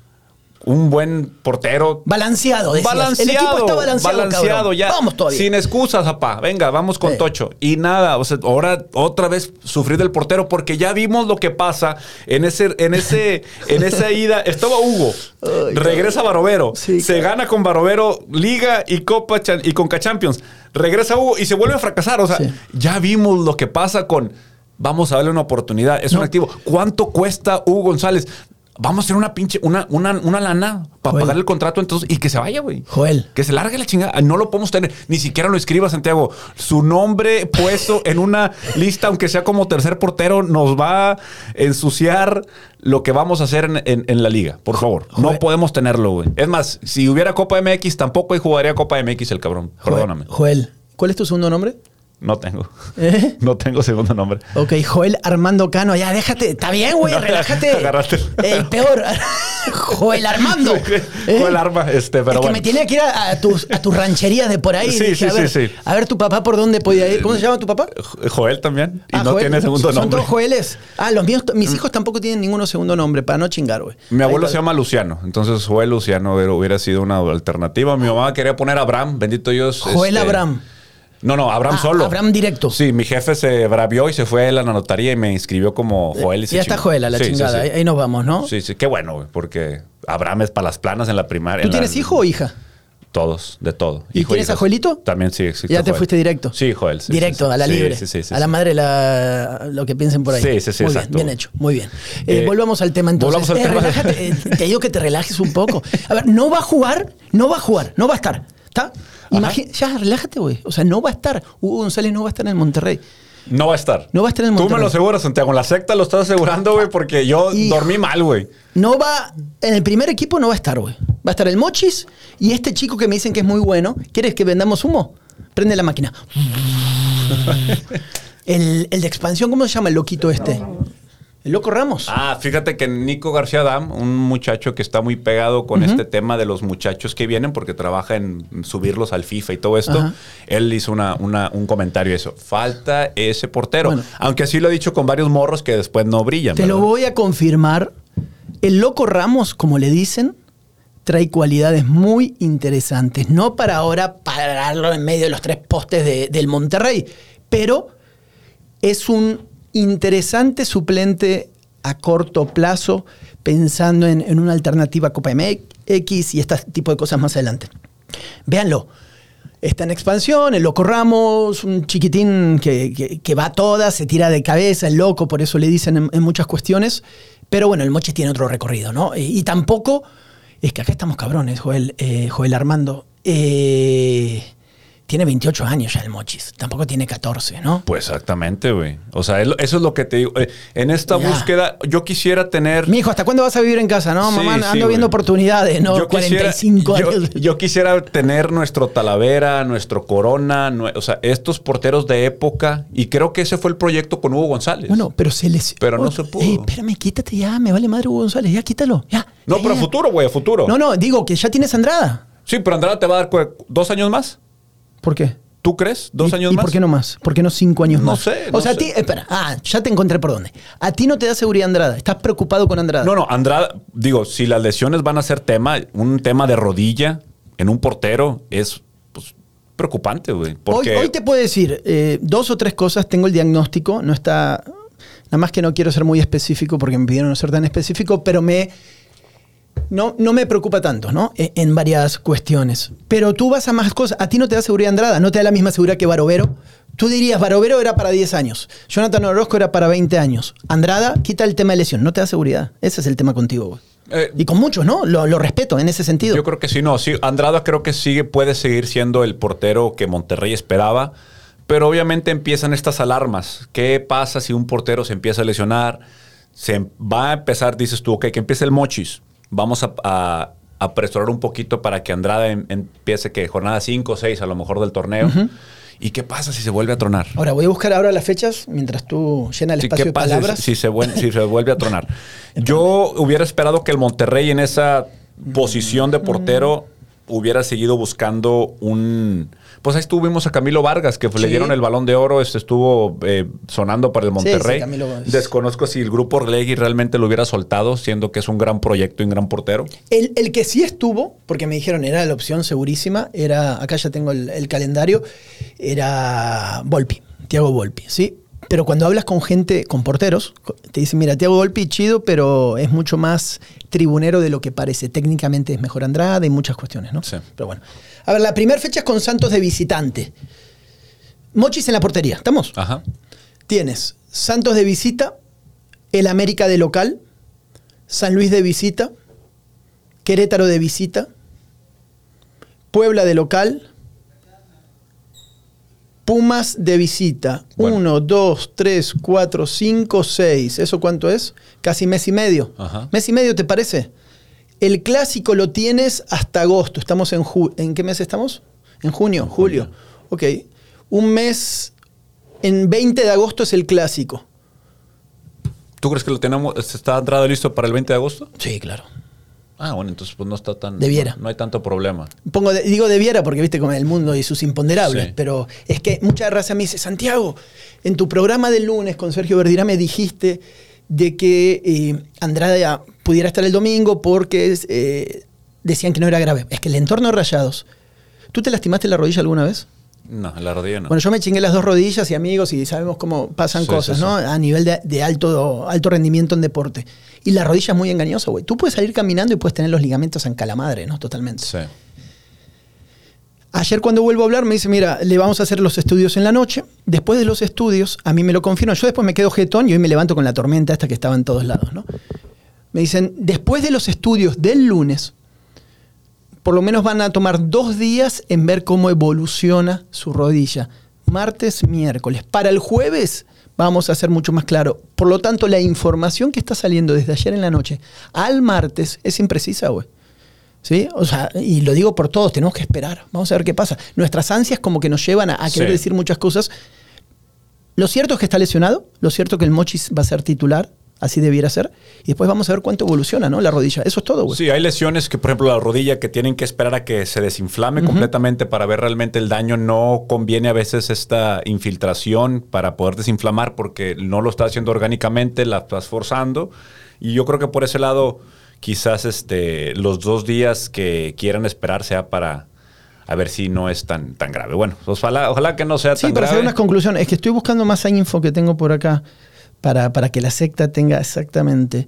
un buen portero. Balanceado, decías. Balanceado, El equipo está balanceado, balanceado cabrón. ya. Vamos todavía. Sin excusas, papá. Venga, vamos con Sí. Tocho. Y nada, o sea, ahora otra vez sufrir del portero porque ya vimos lo que pasa en ese, en ese, [LAUGHS] en esa ida. Estaba Hugo, Ay, regresa Barovero, Sí, se cabrón. gana con Barovero Liga y Copa y Conca Champions. Regresa Hugo y se vuelve a fracasar. O sea, Sí. ya vimos lo que pasa con. Vamos a darle una oportunidad. Es un activo. ¿Cuánto cuesta Hugo González? Vamos a hacer una pinche, una, una, una lana para pagar el contrato entonces y que se vaya, güey. Joel. Que se largue la chingada. No lo podemos tener. Ni siquiera lo escriba, Santiago. Su nombre puesto [LAUGHS] en una lista, aunque sea como tercer portero, nos va a ensuciar lo que vamos a hacer en, en- en la liga. Por favor. No podemos tenerlo, güey. Es más, si hubiera Copa MX, tampoco jugaría Copa MX el cabrón. Perdóname. Joel, ¿cuál es tu segundo nombre? No tengo. ¿Eh? [LAUGHS] No tengo segundo nombre. Ok, Joel Armando Cano, ya déjate, está bien, güey, No, relájate. agarraste. El peor, [LAUGHS] Joel Armando. ¿Eh? Joel Arma, este, pero es que bueno. me tenía que ir a, a tus, a tus rancherías de por ahí. Sí, Dije, sí, a sí, ver, sí. A ver tu papá por dónde podía ir. ¿Cómo se llama tu papá? Jo- Joel también. Y Ah, no Joel. tiene segundo Son nombre. todos Joeles. Ah, los míos, mis hijos tampoco tienen ninguno segundo nombre, para no chingar, güey. Mi abuelo Ahí se llama Luciano, entonces Joel Luciano hubiera, hubiera sido una alternativa. Mi mamá quería poner Abraham, bendito Dios. Joel este- Abraham. No, no, Abraham Ah, solo. Abraham directo. Sí, mi jefe se bravió y se fue a la notaría y me inscribió como Joel. Y Ya está. Joel a la Sí, chingada. sí. Ahí, ahí nos vamos, ¿no? Sí, sí, qué bueno, güey, porque Abraham es para las planas en la primaria. ¿Tú la- tienes hijo o hija? Todos, de todo. ¿Y Hijo tienes a. Joelito? También sí, existe Ya te Joel. fuiste directo. Sí, Joel. sí, Directo, sí, sí. a la libre. Sí, sí, sí, a la madre la, lo que piensen por ahí. Sí, sí, sí, Muy exacto. bien, bien hecho. Muy bien. Eh, Eh, volvamos al tema entonces. volvamos al Eh, tema. relájate, eh, te digo que te relajes un poco. A ver, no va a jugar, no va a jugar, no va a estar. ¿Está? Imagi- ya, relájate, güey. O sea, no va a estar. Hugo González no va a estar en el Monterrey. No va a estar. No va a estar en el Tú me Monterrey. lo aseguras, Santiago. En la secta lo estás asegurando, güey, porque yo dormí mal, güey. No va, en el primer equipo no va a estar, güey. Va a estar el Mochis y este chico que me dicen que es muy bueno. ¿Quieres que vendamos humo? Prende la máquina. [LAUGHS] el, el de expansión, ¿cómo se llama el loquito este? El loco Ramos. Ah, fíjate que Nico García Dam, un muchacho que está muy pegado con este tema de los muchachos que vienen porque trabaja en subirlos al FIFA y todo esto, él hizo una, una- un comentario de eso. Falta ese portero. Bueno. Aunque así lo ha dicho con varios morros que después no brillan. Te lo voy a confirmar. El loco Ramos, como le dicen, trae cualidades muy interesantes. No para ahora pararlo en medio de los tres postes de- del Monterrey, pero es un interesante suplente a corto plazo, pensando en, en una alternativa a Copa MX y este tipo de cosas más adelante. Véanlo. Está en expansión, el loco Ramos, un chiquitín que, que- va a todas, se tira de cabeza, el loco, por eso le dicen en, muchas cuestiones. Pero bueno, el Mochis tiene otro recorrido, ¿no? Y, y tampoco, es que acá estamos cabrones, Joel, eh, Joel Armando. Eh, tiene 28 años ya el Mochis, tampoco tiene 14, ¿no? Pues exactamente, güey. O sea, eso es lo que te digo. Eh, En esta Ya. búsqueda, yo quisiera tener. Mi hijo, ¿hasta cuándo vas a vivir en casa? No, Sí, mamá, sí, ando viendo oportunidades, ¿no? Yo quisiera- 45 yo- años. Yo, quisiera tener nuestro Talavera, nuestro Corona, o sea, estos porteros de época. Y creo que ese fue el proyecto con Hugo González. Bueno, pero se les. Pero no se pudo. Ey, espérame, quítate ya, me vale madre Hugo González, ya quítalo, ya. no, ya, pero a ya. futuro, güey, a futuro. No, no, digo que ya tienes Andrada. Sí, pero Andrada te va a dar dos años más. ¿Por qué? ¿Tú crees? ¿Dos ¿Y- años ¿Y más? por qué no más? ¿Por qué no cinco años No más? sé, O no sea, a ti, espera, ah, ya te encontré por dónde. A ti no te da seguridad Andrada, estás preocupado con Andrada. No, no, Andrada, digo, si las lesiones van a ser tema, un tema de rodilla en un portero es pues, preocupante, güey. Hoy te puedo decir eh, dos o tres cosas, tengo el diagnóstico, no está. Nada más que no quiero ser muy específico porque me pidieron no ser tan específico, pero me. No, no me preocupa tanto, ¿no? E- En, varias cuestiones. Pero tú vas a más cosas. A ti no te da seguridad Andrada, no te da la misma seguridad que Barovero. Tú dirías, Barovero era para 10 años. Jonathan Orozco era para 20 años. Andrada quita el tema de lesión, no te da seguridad. Ese es el tema contigo, güey. Eh, y con muchos, ¿no? Lo, lo respeto en ese sentido. Yo creo que sí, no. Sí, Andrada creo que sigue, puede seguir siendo el portero que Monterrey esperaba. Pero obviamente empiezan estas alarmas. ¿Qué pasa si un portero se empieza a lesionar? Se va a empezar, dices tú, ok, que empiece el mochis. Vamos a, a- apresurar un poquito para que Andrada em- empiece que jornada 5 o 6 a lo mejor del torneo. ¿Y qué pasa si se vuelve a tronar? Ahora voy a buscar ahora las fechas mientras tú llenas el Sí, espacio ¿Qué de pasa palabras. si se, si se vuelve a tronar? [LAUGHS] Yo hubiera esperado que el Monterrey en esa posición de portero hubiera seguido buscando un... Pues ahí estuvimos a Camilo Vargas, que le Sí. dieron el balón de oro, este estuvo eh, sonando para el Sí, sí, Monterrey. Camilo es- Desconozco si el grupo Orlegui realmente lo hubiera soltado, siendo que es un gran proyecto y un gran portero. El, el que sí estuvo, porque me dijeron era la opción segurísima, era, acá ya tengo el, el calendario, era Volpi, Tiago Volpi, ¿sí? Pero cuando hablas con gente, con porteros, te dicen, mira, Tiago Volpi chido, pero es mucho más tribunero de lo que parece. Técnicamente es mejor Andrada y muchas cuestiones, ¿no? Sí. Pero bueno. A ver, la primera fecha es con Santos de visitante. Mochis en la portería, ¿estamos? Ajá. Tienes Santos de visita, el América de local, San Luis de visita, Querétaro de visita, Puebla de local, Pumas de visita. Bueno. 1, 2, 3, 4, 5, 6. ¿Eso cuánto es? Casi mes y medio. Ajá. ¿Mes y medio te parece? El clásico lo tienes hasta agosto. Estamos en ju- ¿En qué mes estamos? En junio, julio. Ok. Un mes. En 20 de agosto es el clásico. ¿Tú crees que lo tenemos, está entrado listo para el 20 de agosto? Sí, claro. Ah, bueno, entonces pues no está tan... Debiera. No, no hay tanto problema. Pongo de- digo debiera porque viste con el mundo y sus imponderables, Sí. pero es que mucha raza me dice, Santiago, en tu programa del lunes con Sergio Verdirá me dijiste de que eh, Andrade pudiera estar el domingo porque eh, decían que no era grave. Es que el entorno de rayados. ¿Tú te lastimaste la rodilla alguna vez? No, la rodilla no. Bueno, yo me chingué las dos rodillas y amigos y sabemos cómo pasan Sí, cosas, sí, ¿no? sí. A nivel de, de alto, alto rendimiento en deporte. Y la rodilla es muy engañosa, güey. Tú puedes salir caminando y puedes tener los ligamentos en calamadre, ¿no? Totalmente. sí. Ayer cuando vuelvo a hablar me dice, mira, le vamos a hacer los estudios en la noche. Después de los estudios, a mí me lo confirman. Yo después me quedo jetón y hoy me levanto con la tormenta esta que estaba en todos lados, ¿no? Me dicen, después de los estudios del lunes, por lo menos van a tomar dos días en ver cómo evoluciona su rodilla. Martes, miércoles. Para el jueves vamos a ser mucho más claro. Por lo tanto, la información que está saliendo desde ayer en la noche al martes es imprecisa, güey. ¿Sí? O sea, y lo digo por todos, tenemos que esperar. Vamos a ver qué pasa. Nuestras ansias como que nos llevan a, a querer Sí. decir muchas cosas. Lo cierto es que está lesionado, lo cierto es que el Mochis va a ser titular, así debiera ser, y después vamos a ver cuánto evoluciona, ¿no? La rodilla. Eso es todo, güey. Sí, hay lesiones que, por ejemplo, la rodilla que tienen que esperar a que se desinflame completamente para ver realmente el daño. No conviene a veces esta infiltración para poder desinflamar porque no lo está haciendo orgánicamente, la estás forzando. Y yo creo que por ese lado, quizás este, los dos días que quieran esperar sea para a ver si no es tan, tan grave. Bueno, ojalá, ojalá que no sea Sí, tan para grave. hacer unas conclusiones. Es que estoy buscando más info que tengo por acá para, para que la secta tenga exactamente.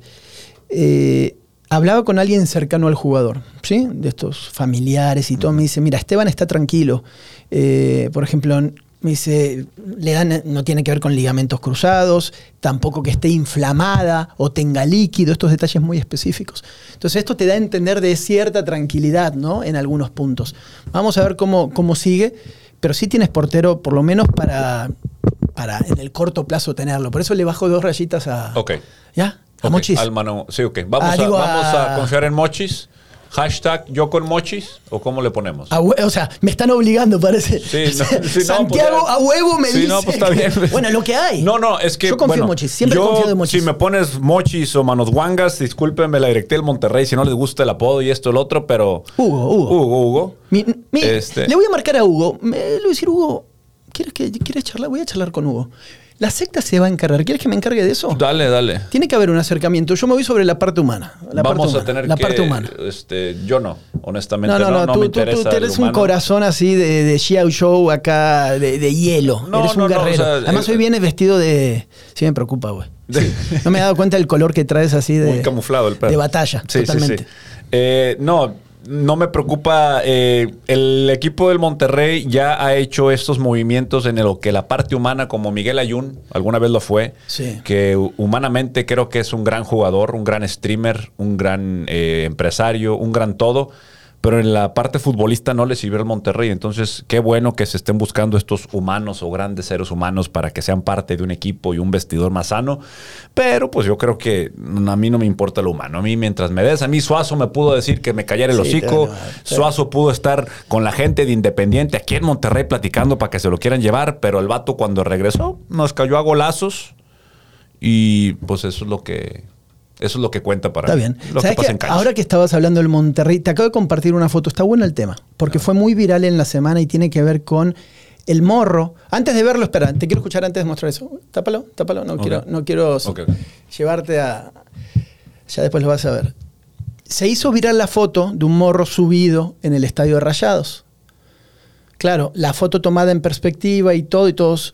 Eh, hablaba con alguien cercano al jugador, ¿sí? De estos familiares y todo. Me dice, mira, Esteban está tranquilo. Eh, por ejemplo, me dice, le dan, no tiene que ver con ligamentos cruzados, tampoco que esté inflamada o tenga líquido, estos detalles muy específicos. Entonces esto te da a entender de cierta tranquilidad, ¿no? En algunos puntos. Vamos a ver cómo, cómo sigue, pero sí tienes portero por lo menos para, para en el corto plazo tenerlo. Por eso le bajo dos rayitas a... Ok. ¿Ya? A Mochis. al mano- sí, ok. Vamos, Ah, a, vamos a... a- confiar en Mochis. Hashtag yo con Mochis o cómo le ponemos. A o sea, me están obligando, parece. Sí, no, [LAUGHS] sí, [LAUGHS] no, Santiago pues a huevo me Sí, dice. no, pues está bien. [LAUGHS] Bueno, lo que hay. No, no, es que. Yo confío bueno, en Mochis. Siempre yo, confío en Mochis. Si me pones Mochis o Manos Guangas, discúlpenme la directé del Monterrey si no les gusta el apodo y esto, el otro, pero. Hugo, Hugo. Hugo, Hugo. Mi- mi- Este- Le voy a marcar a Hugo. Me- le voy a decir, Hugo, ¿quieres, que, ¿quieres charlar? Voy a charlar con Hugo. La secta se va a encargar. ¿Quieres que me encargue de eso? Dale, dale. Tiene que haber un acercamiento. Yo me voy sobre la parte humana. La Vamos parte humana, a tener la que. parte humana. Este, yo no, honestamente. No, no, no, no, tú, me tú- tú eres un corazón así de, de Xiao Show acá, de, de hielo. No, eres un no, no, guerrero. o sea, Además, eh, hoy vienes vestido de. Sí, me preocupa, güey. Sí. [LAUGHS] No me he dado cuenta del color que traes así de. Muy camuflado el perro. De batalla, Sí, sí, totalmente. sí. Eh, no, no me preocupa. eh, el equipo del Monterrey ya ha hecho estos movimientos en lo que la parte humana, como Miguel Ayun, alguna vez lo fue, Sí. que humanamente creo que es un gran jugador, un gran streamer, un gran eh, empresario, un gran todo. Pero en la parte futbolista no le sirvió al Monterrey. Entonces, qué bueno que se estén buscando estos humanos o grandes seres humanos para que sean parte de un equipo y un vestidor más sano. Pero pues yo creo que a mí no me importa lo humano. A mí mientras me des, a mí Suazo me pudo decir que me callara el Sí, hocico. sí. Suazo pudo estar con la gente de Independiente aquí en Monterrey platicando para que se lo quieran llevar. Pero el vato cuando regresó nos cayó a golazos. Y pues eso es lo que... Eso es lo que cuenta para Está mí. bien. Lo que ¿Sabes pasa en cancha. Ahora que estabas hablando del Monterrey, te acabo de compartir una foto. Está bueno el tema, porque fue muy viral en la semana y tiene que ver con el morro. Antes de verlo, espera, te quiero escuchar antes de mostrar eso. Tápalo, tápalo. No quiero, no quiero llevarte a. Ya después lo vas a ver. Se hizo viral la foto de un morro subido en el estadio de Rayados. Claro, la foto tomada en perspectiva y todo, y todos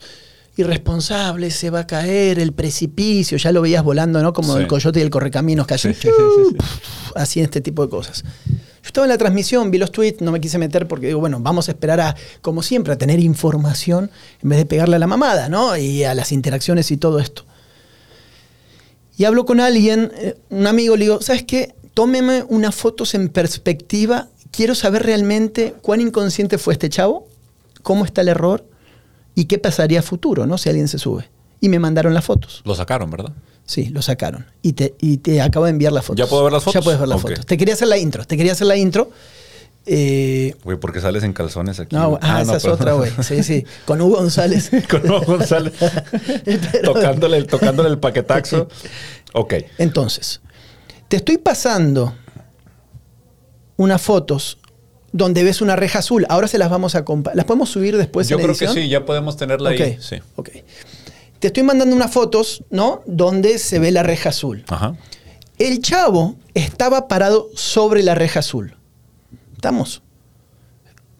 irresponsables, se va a caer, el precipicio, ya lo veías volando, ¿no? Como Sí. el coyote y el correcaminos cayó. Sí, sí. Así en este tipo de cosas. Yo estaba en la transmisión, vi los tweets, no me quise meter porque digo, bueno, vamos a esperar a, como siempre, a tener información en vez de pegarle a la mamada, ¿no? Y a las interacciones y todo esto. Y hablo con alguien, eh, un amigo, le digo, ¿sabes qué? Tómeme unas fotos en perspectiva. Quiero saber realmente cuán inconsciente fue este chavo, cómo está el error y qué pasaría a futuro, ¿no? Si alguien se sube. Y me mandaron las fotos. Lo sacaron, ¿verdad? Sí, lo sacaron. Y te, y te acabo de enviar las fotos. ¿Ya puedo ver las fotos? Ya puedes ver las fotos. Te quería hacer la intro. Te quería hacer la intro. Eh, Güey, porque sales en calzones aquí. no, güey? ah, esa no, es otra, güey. Sí, sí. Con Hugo González. [LAUGHS] Con Hugo González. [LAUGHS] Pero- tocándole, tocándole el paquetaxo. [LAUGHS] Ok. Entonces, te estoy pasando unas fotos donde ves una reja azul. Ahora se las vamos a compartir. ¿Las podemos subir después Yo en creo que sí, ya podemos tenerla ahí. Sí. ok. Te estoy mandando unas fotos, ¿no? Donde se ve la reja azul. Ajá. El chavo estaba parado sobre la reja azul. ¿Estamos?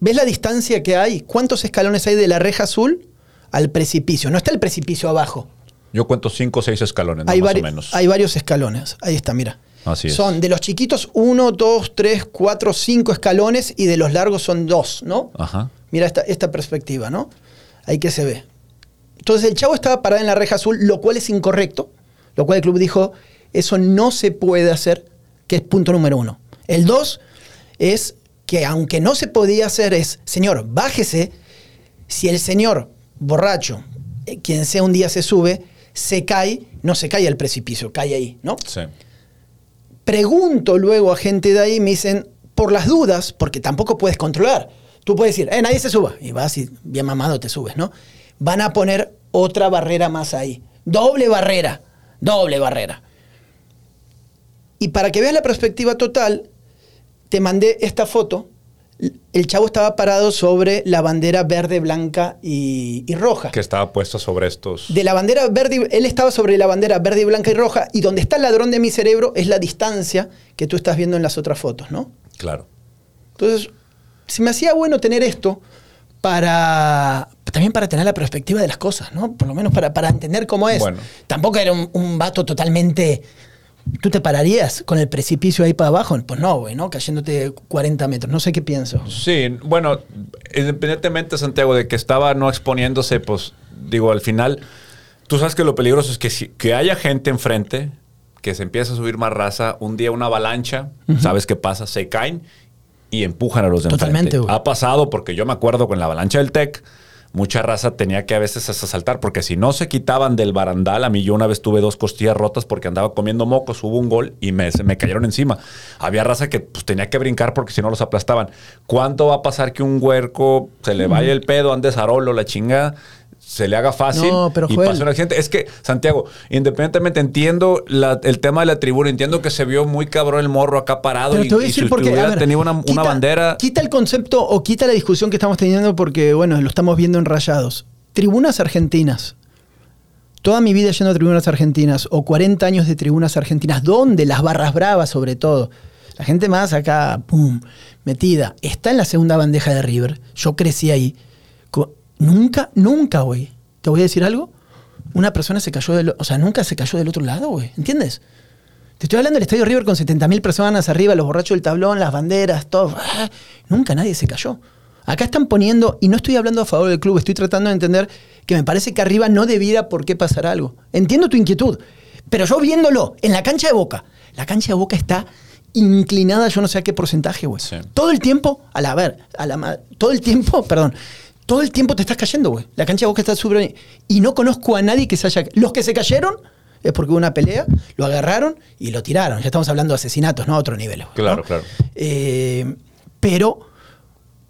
¿Ves la distancia que hay? ¿Cuántos escalones hay de la reja azul al precipicio? No está el precipicio abajo. Yo cuento cinco o seis escalones, ¿no? hay, más o menos. hay varios escalones. Ahí está, mira. Así es. Son de los chiquitos uno, dos, tres, cuatro, cinco escalones y de los largos son dos, ¿no? Ajá. Mira esta, esta perspectiva, ¿no? Ahí que se ve. Entonces el chavo estaba parado en la reja azul, lo cual es incorrecto, lo cual el club dijo, eso no se puede hacer, que es punto número uno. El dos es que aunque no se podía hacer es, señor, bájese, si el señor borracho, eh, quien sea un día se sube, se cae, no se cae al precipicio, cae ahí, ¿no? Sí. Pregunto luego a gente de ahí, me dicen, por las dudas, porque tampoco puedes controlar. Tú puedes decir, eh, nadie se suba. Y vas y bien mamado te subes, ¿no? Van a poner otra barrera más ahí. Doble barrera. Doble barrera. Y para que veas la perspectiva total, te mandé esta foto. El chavo estaba parado sobre la bandera verde, blanca y, y roja. Que estaba puesto sobre estos. De la bandera verde, él estaba sobre la bandera verde, blanca y roja, y donde está el ladrón de mi cerebro es la distancia que tú estás viendo en las otras fotos, ¿no? Claro. Entonces, se me hacía bueno tener esto para también para tener la perspectiva de las cosas, ¿no? Por lo menos para, para entender cómo es. Bueno. Tampoco era un, un vato totalmente... ¿Tú te pararías con el precipicio ahí para abajo? Pues no, güey, ¿no? Cayéndote 40 metros. No sé qué pienso. Sí, bueno, independientemente, Santiago, de que estaba no exponiéndose, pues digo, al final, tú sabes que lo peligroso es que, si- que haya gente enfrente, que se empieza a subir más raza, un día una avalancha, ¿sabes qué pasa? Se caen y empujan a los de Totalmente, enfrente. güey. Ha pasado porque yo me acuerdo con la avalancha del TEC, mucha raza tenía que a veces hasta saltar, porque si no se quitaban del barandal, a mí yo una vez tuve dos costillas rotas porque andaba comiendo mocos, hubo un gol y me, se me cayeron encima. Había raza que pues, tenía que brincar porque si no los aplastaban. ¿Cuánto va a pasar que un huerco se le vaya el pedo, ande zarolo, la chinga? Se le haga fácil No, pero, y pase un accidente. Es que, Santiago, independientemente entiendo la- el tema de la tribuna, entiendo que se vio muy cabrón el morro acá parado Pero y, te voy a y decir si por qué. hubiera A ver, tenido una, bandera. Quita el concepto o quita la discusión que estamos teniendo porque, bueno, lo estamos viendo en rayados. Tribunas argentinas. Toda mi vida yendo a tribunas argentinas o 40 años de tribunas argentinas, donde las barras bravas sobre todo. La gente más acá, pum, metida. Está en la segunda bandeja de River. Yo crecí ahí. Nunca, nunca, güey. ¿Te voy a decir algo? Una persona se cayó del... O sea, nunca se cayó del otro lado, güey. ¿Entiendes? Te estoy hablando del Estadio River con 70.000 personas arriba, los borrachos del tablón, las banderas, todo. Ah, Nunca nadie se cayó. Acá están poniendo, y no estoy hablando a favor del club, estoy tratando de entender que me parece que arriba no debiera por qué pasar algo. Entiendo tu inquietud, pero yo viéndolo en la cancha de Boca, la cancha de Boca está inclinada, yo no sé a qué porcentaje, güey. Sí. Todo el tiempo, a la ver, a la todo el tiempo, [LAUGHS] perdón, todo el tiempo te estás cayendo, güey. La cancha de Boca está súper... Y no conozco a nadie que se haya... Los que se cayeron es porque hubo una pelea, lo agarraron y lo tiraron. Ya estamos hablando de asesinatos, no a otro nivel. Claro, ¿no? claro. Eh, pero,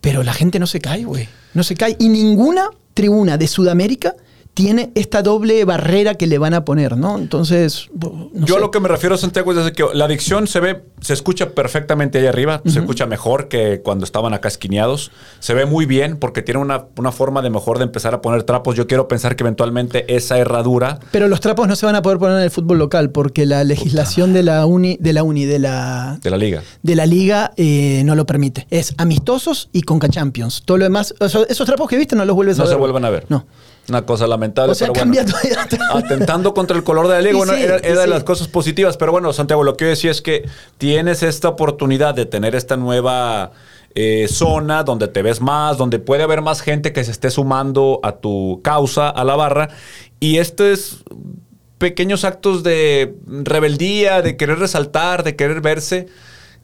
pero la gente no se cae, güey. No se cae. Y ninguna tribuna de Sudamérica tiene esta doble barrera que le van a poner, ¿no? Entonces, no Yo sé. a lo que me refiero, Santiago, es que la adicción se ve, se escucha perfectamente ahí arriba, se escucha mejor que cuando estaban acá esquineados, se ve muy bien porque tiene una, una forma de mejor de empezar a poner trapos. Yo quiero pensar que eventualmente esa herradura, Pero los trapos no se van a poder poner en el fútbol local porque la legislación de la uni, de la uni, de la de la liga. de la liga eh, no lo permite. Es amistosos y Conca Champions. Todo lo demás, o sea, esos trapos que viste no los vuelves a No ver. se vuelven a ver. No. Una cosa lamentable. O sea, pero bueno. Atentando contra el color de la liga. Bueno, sí, era, era de sí. las cosas positivas. Pero bueno, Santiago, lo que yo decía es que tienes esta oportunidad de tener esta nueva eh, zona donde te ves más, donde puede haber más gente que se esté sumando a tu causa, a la barra. Y esto es pequeños actos de rebeldía, de querer resaltar, de querer verse,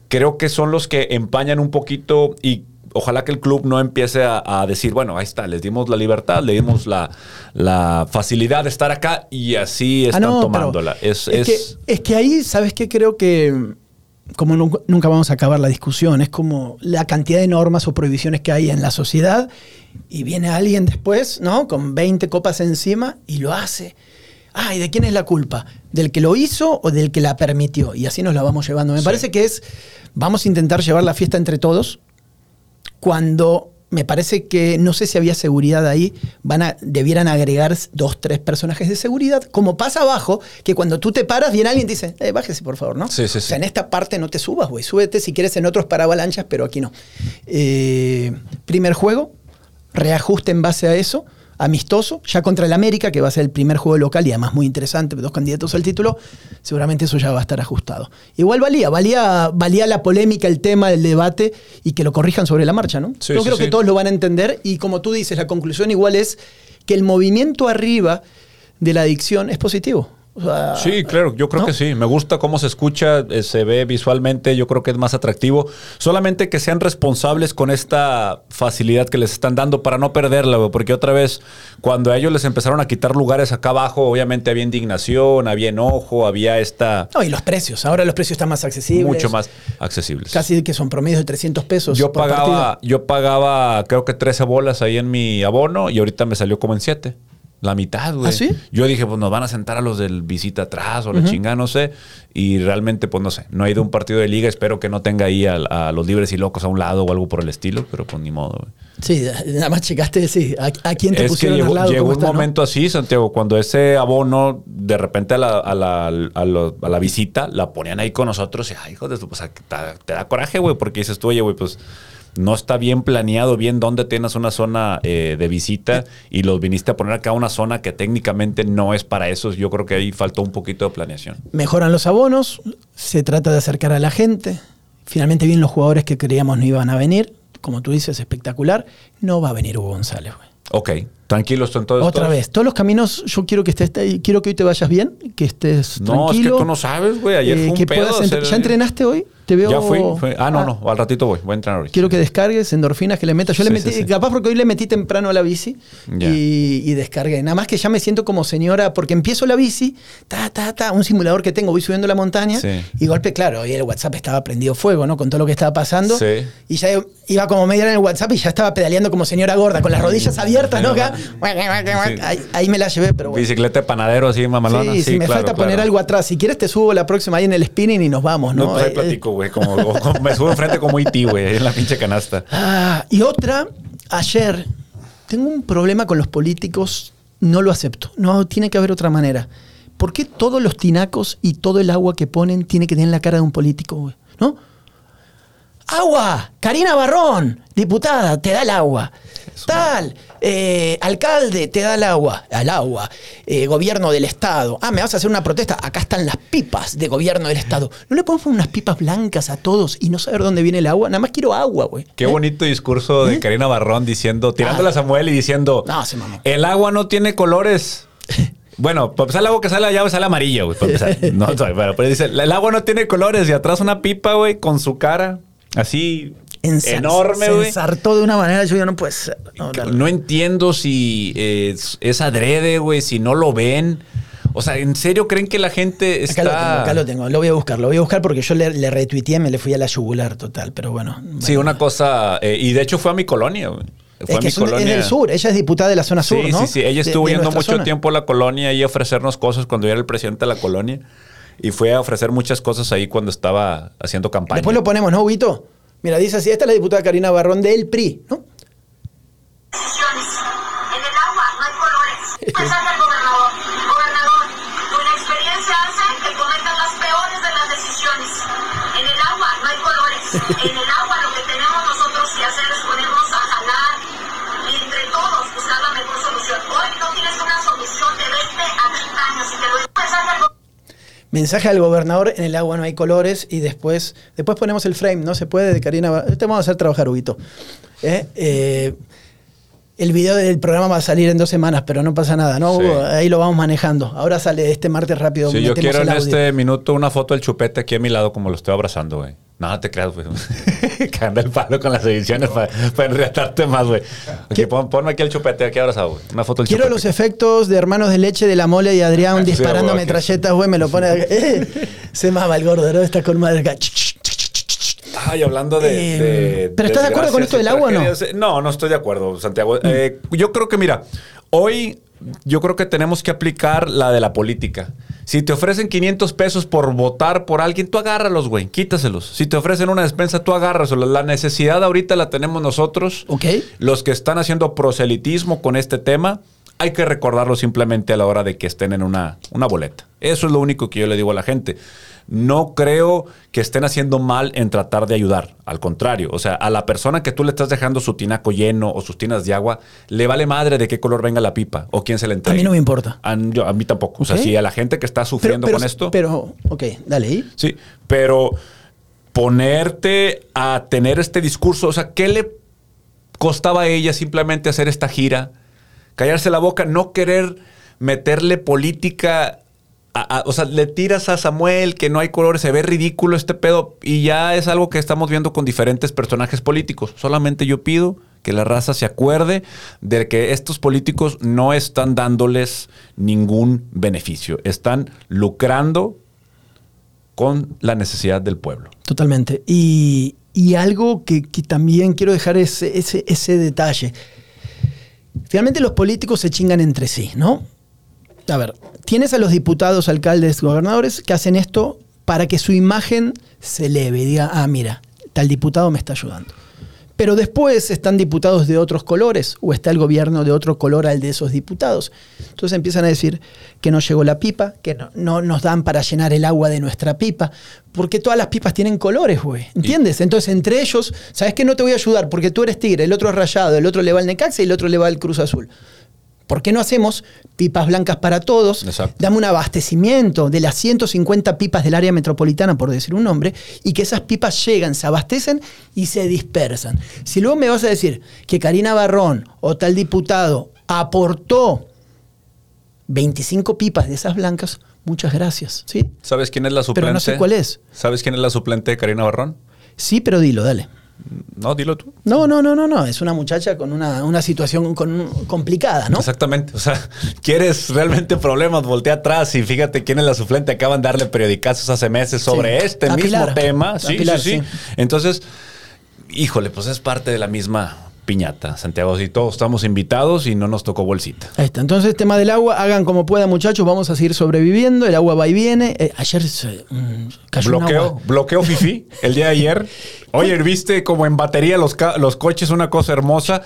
creo que son los que empañan un poquito y ojalá que el club no empiece a, a decir, bueno, ahí está, les dimos la libertad, le dimos la, la facilidad de estar acá y así Ah, están no, pero tomándola. Es, es, es- que, es que ahí, ¿sabes qué? Creo que como nunca, nunca vamos a acabar la discusión, es como la cantidad de normas o prohibiciones que hay en la sociedad y viene alguien después, ¿no? Con 20 copas encima y lo hace. Ay, ¿de quién es la culpa? ¿Del que lo hizo o del que la permitió? Y así nos la vamos llevando. Me Sí. parece que es, vamos a intentar llevar la fiesta entre todos, cuando me parece que no sé si había seguridad ahí, van a, debieran agregar dos, tres personajes de seguridad, como pasa abajo, que cuando tú te paras, viene alguien y te dice, eh, bájese por favor, ¿no? Sí, sí, O sea, sí. en esta parte no te subas, güey, súbete si quieres en otros para avalanchas, pero aquí no. Eh, primer juego, reajuste en base a eso, amistoso, ya contra el América, que va a ser el primer juego local y además muy interesante, dos candidatos al título, seguramente eso ya va a estar ajustado. Igual valía, valía, valía la polémica, el tema, el debate y que lo corrijan sobre la marcha, ¿no? Sí, Yo sí, creo sí. que todos lo van a entender y como tú dices, la conclusión igual es que el movimiento arriba de la adicción es positivo. O sea, Sí, claro, yo creo ¿no? que sí. Me gusta cómo se escucha, eh, se ve visualmente, yo creo que es más atractivo. Solamente que sean responsables con esta facilidad que les están dando para no perderla, porque otra vez, cuando a ellos les empezaron a quitar lugares acá abajo, obviamente había indignación, había enojo, había esta... No, y los precios, ahora los precios están más accesibles. mucho más accesibles. Casi que son promedios de 300 pesos. Yo por pagaba, partido. yo pagaba creo que 13 bolas ahí en mi abono y ahorita me salió como en 7. La mitad, güey. ¿Ah, sí? Yo dije, pues nos van a sentar a los del visita atrás o la chingada, no sé. Y realmente, pues no sé. No he ido a un partido de liga. Espero que no tenga ahí a, a los libres y locos a un lado o algo por el estilo, pero pues ni modo, güey. Sí, nada más checaste, sí, a, a quién te Es que pusieron llegó, al lado. llegó cómo un está, ¿no? momento así, Santiago, cuando ese abono de repente a la, a la, a lo- a la visita la ponían ahí con nosotros y, ay, hijo de su, pues, te, te da coraje, güey, porque dices tú, oye, güey, pues no está bien planeado, bien dónde tienes una zona eh, de visita y los viniste a poner acá una zona que técnicamente no es para eso. Yo creo que ahí faltó un poquito de planeación. Mejoran los abonos, se trata de acercar a la gente. Finalmente vienen los jugadores que creíamos no iban a venir. Como tú dices, espectacular. No va a venir Hugo González, güey. Ok, tranquilos entonces. Otra todos? vez, todos los caminos, yo quiero que estés, quiero que hoy te vayas bien, que estés No, tranquilo. es que tú no sabes, güey. Ayer eh, fue un que pedo. puedas ¿Ya entrenaste hoy? Te veo. Ya fui. fui- Ah, no, no. Al ratito voy. Voy a entrenar hoy. Quiero que descargues endorfinas, que le metas. Yo le Sí, metí, sí, sí. capaz porque hoy le metí temprano a la bici y, y descargué. Nada más que ya me siento como señora, porque empiezo la bici, ta, ta, ta, un simulador que tengo, voy subiendo la montaña Sí. y golpe, claro, y el WhatsApp estaba prendido fuego, ¿no? Con todo lo que estaba pasando. Sí. Y ya iba como media hora en el WhatsApp y ya estaba pedaleando como señora gorda, con las rodillas [LAUGHS] abiertas, ¿no? Acá, ahí, ahí me la llevé, pero bueno. Bicicleta de panadero así, mamalona. Sí, si me claro, falta poner algo atrás. Si quieres te subo la próxima ahí en el spinning y nos vamos, ¿no? No, pues ahí Eh, güey. Como, me subo enfrente como IT, güey, ahí en la pinche canasta. Ah, y otra, ayer, tengo un problema con los políticos, no lo acepto. No, tiene que haber otra manera. ¿Por qué todos los tinacos y todo el agua que ponen tiene que tener la cara de un político, güey? ¿No? ¡Agua! Karina Barrón, diputada, te da el agua. Tal, eh, alcalde, te da el agua. Al agua. Eh, gobierno del Estado. Ah, ¿me vas a hacer una protesta? Acá están las pipas de gobierno del Estado. ¿No le podemos poner unas pipas blancas a todos y no saber dónde viene el agua? Nada más quiero agua, güey. Qué ¿Eh? bonito discurso de Karina Barrón diciendo, tirándole a Samuel y diciendo, No, se mamó. el agua no tiene colores. [LAUGHS] Bueno, para empezar, el agua que sale allá sale amarilla, güey. para empezar. [LAUGHS] No, pero, pero dice, el agua no tiene colores y atrás una pipa, güey, con su cara así Ensar- enorme, Se güey. ensartó de una manera, yo ya no puede ser. No, no, entiendo si es, es adrede, güey, si no lo ven. O sea, ¿en serio creen que la gente está...? Acá lo tengo, acá lo tengo. Lo voy a buscar, lo voy a buscar porque yo le, le retuiteé, me le fui a la yugular total, pero bueno. Sí, bueno. una cosa... eh, y de hecho fue a mi colonia, güey. Fue Es que mi un- es colonia. del sur, ella es diputada de la zona Sí, sur, ¿no? sí, sí. Ella De- estuvo de yendo nuestra mucho zona. tiempo a la colonia y a ofrecernos cosas cuando yo era el presidente de la colonia. Y fue a ofrecer muchas cosas ahí cuando estaba haciendo campaña. Después lo ponemos, ¿no, Huguito? Mira, dice así, esta es la diputada Karina Barrón del PRI, ¿no? En el agua no hay colores. Mensaje al gobernador. Gobernador, tu inexperiencia hace que cometas las peores de las decisiones. En el agua no hay colores. En el agua Mensaje al gobernador, en el agua no hay colores y después, después ponemos el frame, ¿no? Se puede de Karina. Te vamos a hacer trabajar, Huguito. ¿Eh? Eh, El video del programa va a salir en dos semanas, pero no pasa nada, ¿no? Sí. Ahí lo vamos manejando. Ahora sale este martes rápido. Sí, yo quiero en este minuto una foto del chupete aquí a mi lado como lo estoy abrazando, güey. Nada te creas, güey. [LAUGHS] [LAUGHS] que anda el palo con las ediciones para, para enredarte más, güey. Pon- ponme aquí el chupete aquí abrazado, güey. Una foto del Quiero chupete. los efectos de Hermanos de Leche de la Mole y Adrián [LAUGHS] Sí, disparando güey, metralletas, güey, me lo pone. [LAUGHS] Eh, se mama el gordo, ¿no? Está con madre. Ay, hablando de. Eh, de ¿pero estás de acuerdo con esto del agua o no? tragedias, No, no estoy de acuerdo, Santiago. Eh, yo creo que, mira, hoy yo creo que tenemos que aplicar la de la política. Si te ofrecen 500 pesos por votar por alguien, tú agárralos, güey, quítaselos. Si te ofrecen una despensa, tú agárraselos. La necesidad ahorita la tenemos nosotros. Ok. Los que están haciendo proselitismo con este tema, hay que recordarlo simplemente a la hora de que estén en una, una boleta. Eso es lo único que yo le digo a la gente. No creo que estén haciendo mal en tratar de ayudar. Al contrario, o sea, a la persona que tú le estás dejando su tinaco lleno o sus tinas de agua, le vale madre de qué color venga la pipa o quién se la entrega. mí no me importa. A, yo- a mí tampoco. O sea, si a la gente que está sufriendo con esto. Pero, ok, dale. ¿y? Sí, pero ponerte a tener este discurso, o sea, ¿qué le costaba a ella simplemente hacer esta gira? Callarse la boca, no querer meterle política. O sea, le tiras a Samuel que no hay colores, se ve ridículo este pedo y ya es algo que estamos viendo con diferentes personajes políticos. Solamente yo pido que la raza se acuerde de que estos políticos no están dándoles ningún beneficio, están lucrando con la necesidad del pueblo. Totalmente. Y, y algo que, que también quiero dejar ese, ese, ese detalle. Finalmente los políticos se chingan entre sí, ¿no? A ver, tienes a los diputados, alcaldes, gobernadores que hacen esto para que su imagen se eleve y diga, ah, mira, tal diputado me está ayudando. Pero después están diputados de otros colores o está el gobierno de otro color al de esos diputados. Entonces empiezan a decir que no llegó la pipa, que no, no nos dan para llenar el agua de nuestra pipa, porque todas las pipas tienen colores, güey. ¿Entiendes? Entonces entre ellos, ¿sabes que no te voy a ayudar? Porque tú eres tigre, el otro es rayado, el otro le va al Necaxa y el otro le va al Cruz Azul. ¿Por qué no hacemos pipas blancas para todos? Exacto. Dame un abastecimiento de las 150 pipas del área metropolitana, por decir un nombre, y que esas pipas llegan, se abastecen y se dispersan. Si luego me vas a decir que Karina Barrón o tal diputado aportó 25 pipas de esas blancas, muchas gracias. ¿Sí? ¿Sabes quién es la suplente? Pero no sé cuál es. ¿Sabes quién es la suplente de Karina Barrón? Sí, pero dilo, dale. No, dilo tú. No, no, no, no, no. Es una muchacha con una, una situación con- complicada, ¿no? Exactamente. O sea, [LAUGHS] quieres realmente problemas, voltea atrás y fíjate quién es la suplente. Acaban de darle periodicazos hace meses sobre Sí. este A mismo Pilar. tema. A Sí, Pilar, sí, sí, sí. Entonces, híjole, pues es parte de la misma piñata, Santiago. Si todos estamos invitados y no nos tocó bolsita. Ahí está. Entonces, tema del agua, hagan como puedan, muchachos. Vamos a seguir sobreviviendo. El agua va y viene. Eh, ayer se, mm, cayó un Bloqueo, agua. bloqueo Fifi el día de ayer. [LAUGHS] Oye, viste como en batería los, los coches, una cosa hermosa.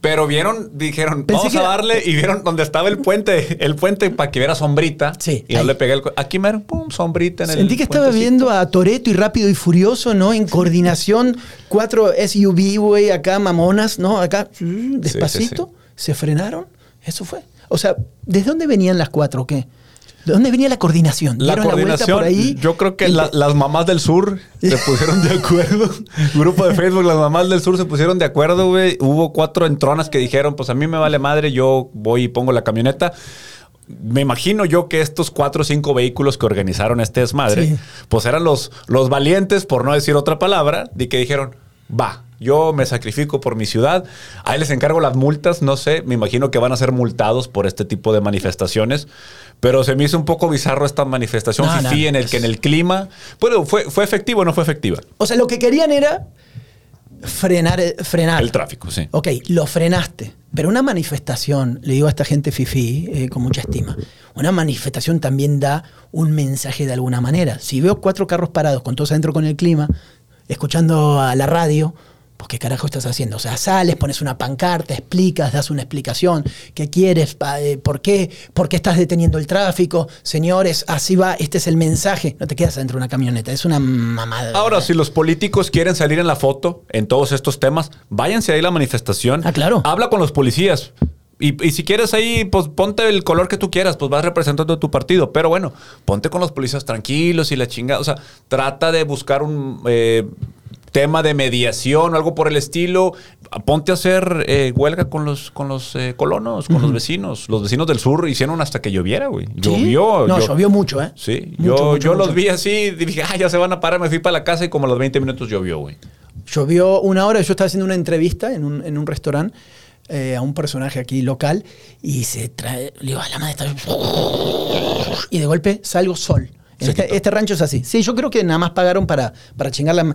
Pero vieron, dijeron, Pensé vamos que a darle y vieron donde estaba el puente, el puente para que viera sombrita. Sí, Y yo le pegué el Aquí mero, pum, sombrita en el Sentí que estaba puentecito. viendo a Toreto y Rápido y Furioso, ¿no? En coordinación, cuatro SUV, güey, acá mamonas, ¿no? Acá, mm, despacito, se frenaron. Eso fue. O sea, ¿desde dónde venían las cuatro o qué? ¿De dónde venía la coordinación? La ¿Dieron vuelta coordinación, por ahí? yo creo que la- las mamás del sur se [LAUGHS] pusieron de acuerdo. Grupo de Facebook, las mamás del sur se pusieron de acuerdo, güey. Hubo cuatro entronas que dijeron, pues a mí me vale madre, yo voy y pongo la camioneta. Me imagino yo que estos cuatro o cinco vehículos que organizaron este desmadre, Sí. pues eran los, los valientes, por no decir otra palabra, de que dijeron, va, yo me sacrifico por mi ciudad, ahí les encargo las multas, no sé, me imagino que van a ser multados por este tipo de manifestaciones, pero se me hizo un poco bizarro esta manifestación No, no, fifí en el que en el clima, bueno, fue, fue efectivo o no fue efectiva. O sea, lo que querían era frenar, eh, frenar. El tráfico, sí. Ok, lo frenaste. Pero una manifestación, le digo a esta gente fifí eh, con mucha estima, una manifestación también da un mensaje de alguna manera. Si veo cuatro carros parados con todos adentro con el clima, escuchando a la radio, pues qué carajo estás haciendo. O sea, sales, pones una pancarta, explicas, das una explicación, qué quieres, eh, por qué, por qué estás deteniendo el tráfico, señores, así va, este es el mensaje. No te quedas adentro de una camioneta, es una mamada. Ahora, si los políticos quieren salir en la foto en todos estos temas, váyanse ahí a la manifestación. Ah, claro. Habla con los policías. Y, y si quieres ahí, pues ponte el color que tú quieras, pues vas representando a tu partido. Pero bueno, ponte con los policías tranquilos y la chingada. O sea, trata de buscar un. eh, tema de mediación o algo por el estilo, ponte a hacer eh, huelga con los, con los eh, colonos, con los vecinos. Los vecinos del sur hicieron hasta que lloviera, güey. ¿Sí? Llovió. No, yo- llovió mucho, ¿eh? Sí, Mucho, yo, mucho, yo los vi así, y dije, ah, ya se van a parar, me fui para la casa y como a los 20 minutos llovió, güey. Llovió una hora, yo estaba haciendo una entrevista en un, en un restaurante eh, a un personaje aquí local y se trae, le digo, "A la madre está... Y de golpe salgo sol. Este, este rancho es así. Sí, yo creo que nada más pagaron para, para chingar la...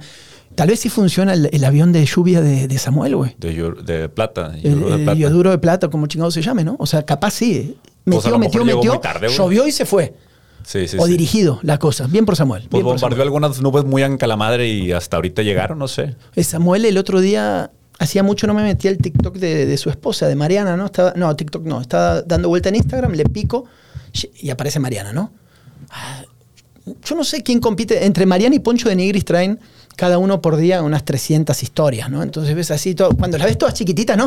Tal vez sí funciona el, el avión de lluvia de, de Samuel, güey. De, plata. El, yoduro de plata. yoduro de plata, como chingado se llame, ¿no? O sea, capaz sí. A Metió, metió, metió, tarde, llovió y se fue. Sí, sí, o sí. dirigido la cosa. Bien por Samuel. Pues bombardeó Samuel. algunas nubes muy en calamadre y hasta ahorita llegaron, no sé. Eh, Samuel el otro día, hacía mucho no me metía el TikTok de, de su esposa, de Mariana, ¿no? Estaba, no, TikTok no, estaba dando vuelta en Instagram, le pico y aparece Mariana, ¿no? Ah, Yo no sé quién compite, entre Mariana y Poncho de Nigris traen cada uno por día unas 300 historias, ¿no? Entonces ves así, todo, cuando las ves todas chiquititas, ¿no?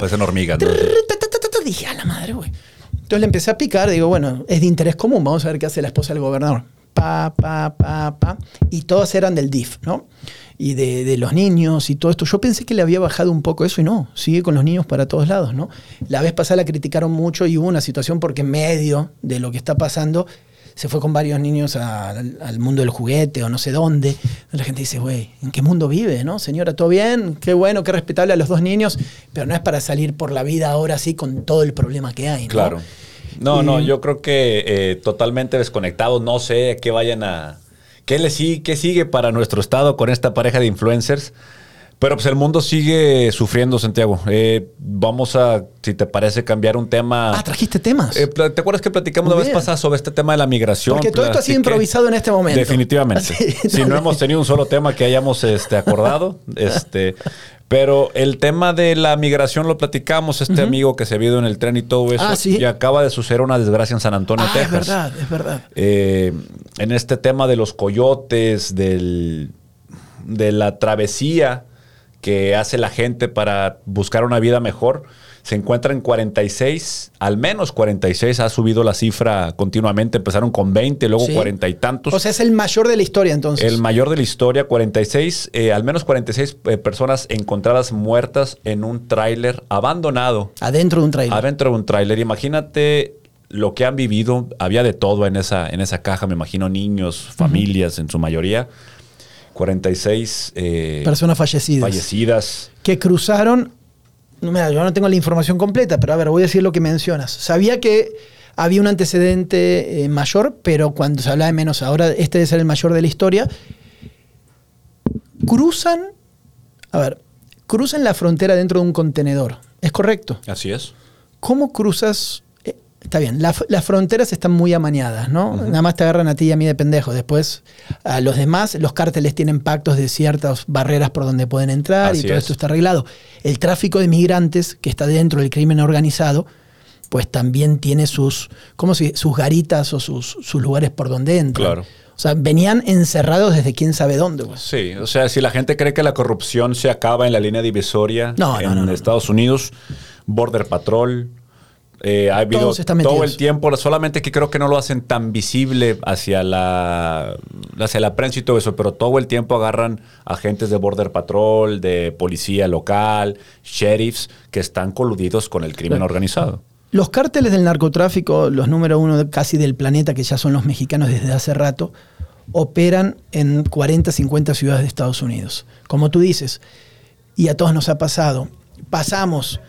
¿no? Ta, ta, ta, ta, Dije, a la madre, güey. Entonces le empecé a picar, digo, bueno, es de interés común, vamos a ver qué hace la esposa del gobernador. Pa, pa, pa, pa. Y todas eran del DIF, ¿no? Y de, de los niños y todo esto. Yo pensé que le había bajado un poco eso y no, sigue con los niños para todos lados, ¿no? La vez pasada la criticaron mucho y hubo una situación porque en medio de lo que está pasando se fue con varios niños a- al, al mundo del juguete o no sé dónde. La gente dice, güey, ¿en qué mundo vive, no? Señora, ¿todo bien? Qué bueno, qué respetable a los dos niños, pero no es para salir por la vida ahora así con todo el problema que hay, ¿no? Claro. No, Y- no, yo creo que eh, totalmente desconectados. No sé qué vayan a. ¿Qué, le ¿Qué sigue para nuestro estado con esta pareja de influencers? Pero pues el mundo sigue sufriendo, Santiago. Eh, vamos a, si te parece, cambiar un tema. Ah, trajiste temas. Eh, ¿Te acuerdas que platicamos Muy la vez pasada sobre este tema de la migración? Porque todo esto ha sido improvisado en este momento. Definitivamente. [LAUGHS] Así, si no hemos tenido un solo tema que hayamos este, acordado, [LAUGHS] este, pero el tema de la migración lo platicamos, este amigo que se vio en el tren y todo eso, Ah, sí. y acaba de suceder una desgracia en San Antonio, ah, Texas. es verdad, es verdad. Eh, en este tema de los coyotes, del, de la travesía que hace la gente para buscar una vida mejor, se encuentra en 46, al menos 46, ha subido la cifra continuamente, empezaron con 20, luego Sí. 40 y tantos. O sea, es el mayor de la historia entonces. el mayor de la historia, 46, eh, al menos 46 eh, personas encontradas muertas en un tráiler abandonado Adentro de un trailer. adentro de un tráiler. Imagínate lo que han vivido. Había de todo en esa, en esa caja, me imagino niños, familias en su mayoría. 46 eh, Personas fallecidas. fallecidas. que cruzaron. Mira, yo no tengo la información completa, pero a ver, voy a decir lo que mencionas. Sabía que había un antecedente eh, mayor, pero cuando se habla de menos, ahora este debe ser el mayor de la historia. Cruzan, a ver, cruzan la frontera dentro de un contenedor. ¿Es correcto? Así es. ¿Cómo cruzas? Está bien, la- las fronteras están muy amañadas, ¿no? Nada más te agarran a ti y a mí de pendejo. Después, a los demás, los cárteles tienen pactos de ciertas barreras por donde pueden entrar Así y todo es. esto está arreglado. El tráfico de migrantes, que está dentro del crimen organizado, pues también tiene sus, ¿cómo se sus garitas o sus, sus lugares por donde entran. Claro. O sea, venían encerrados desde quién sabe dónde. pues. Sí, o sea, si la gente cree que la corrupción se acaba en la línea divisoria No, en no. Estados Unidos, Border Patrol, eh, ha habido Todos están todo el tiempo, solamente que creo que no lo hacen tan visible hacia la, hacia la prensa y todo eso, pero todo el tiempo agarran agentes de Border Patrol, de policía local, sheriffs, que están coludidos con el crimen Claro. organizado. Los cárteles del narcotráfico, los número uno casi del planeta, que ya son los mexicanos desde hace rato, operan en 40, 50 ciudades de Estados Unidos. Como tú dices, y a todos nos ha pasado, pasamos,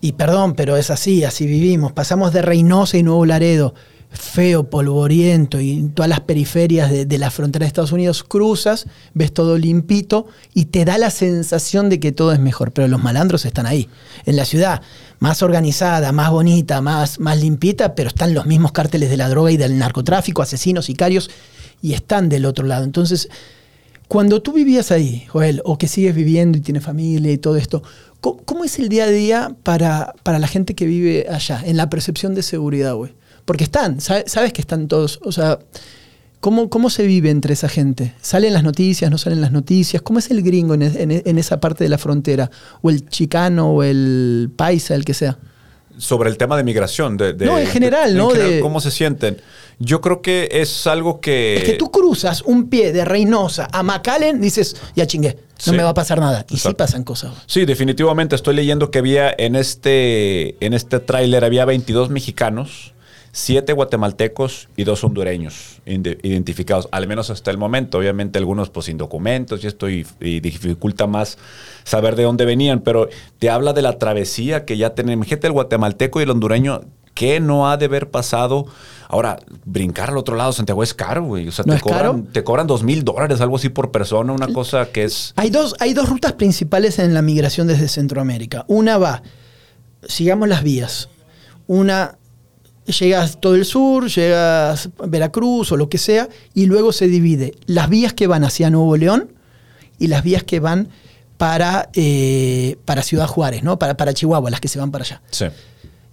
y perdón, pero es así, así vivimos, pasamos de Reynosa y Nuevo Laredo, feo, polvoriento, y en todas las periferias de, la frontera de Estados Unidos, cruzas, ves todo limpito y te da la sensación de que todo es mejor, pero los malandros están ahí, en la ciudad, más organizada, más bonita, más, más limpita, pero están los mismos cárteles de la droga y del narcotráfico, asesinos, sicarios, y están del otro lado. Entonces, cuando tú vivías ahí, Joel, o que sigues viviendo y tienes familia y todo esto, ¿cómo, es el día a día para, para la gente que vive allá, en la percepción de seguridad, güey? Porque están, sabe- sabes que están todos, o sea, ¿cómo, ¿cómo se vive entre esa gente? ¿Salen las noticias, no salen las noticias? ¿Cómo es el gringo en esa parte de la frontera? ¿O el chicano, o el paisa, el que sea? Sobre el tema de migración. De, de- No, en general, de- ¿no? general, De- ¿Cómo se sienten? Yo creo que es algo que... Es que tú cruzas un pie de Reynosa a McAllen, dices, ya chingué, no Sí. me va a pasar nada. Y sí pasan cosas. Sí, definitivamente. Estoy leyendo que había en este, en este tráiler había 22 mexicanos, 7 guatemaltecos y 2 hondureños identificados, al menos hasta el momento. Obviamente algunos pues sin documentos y esto y, y dificulta más saber de dónde venían, pero te habla de la travesía que ya tenemos. Gente, el guatemalteco y el hondureño, ¿qué no ha de haber pasado? Ahora, brincar al otro lado, Santiago, es caro, güey. O sea, ¿No te, es caro? cobran, te cobran dos mil dólares, algo así por persona, una cosa que es... Hay dos, hay dos rutas principales en la migración desde Centroamérica. Una va, sigamos las vías. Una, llegas todo el sur, llegas a Veracruz o lo que sea, y luego se divide las vías que van hacia Nuevo León y las vías que van para, eh, para Ciudad Juárez, ¿no? Para, para Chihuahua, las que se van para allá. Sí.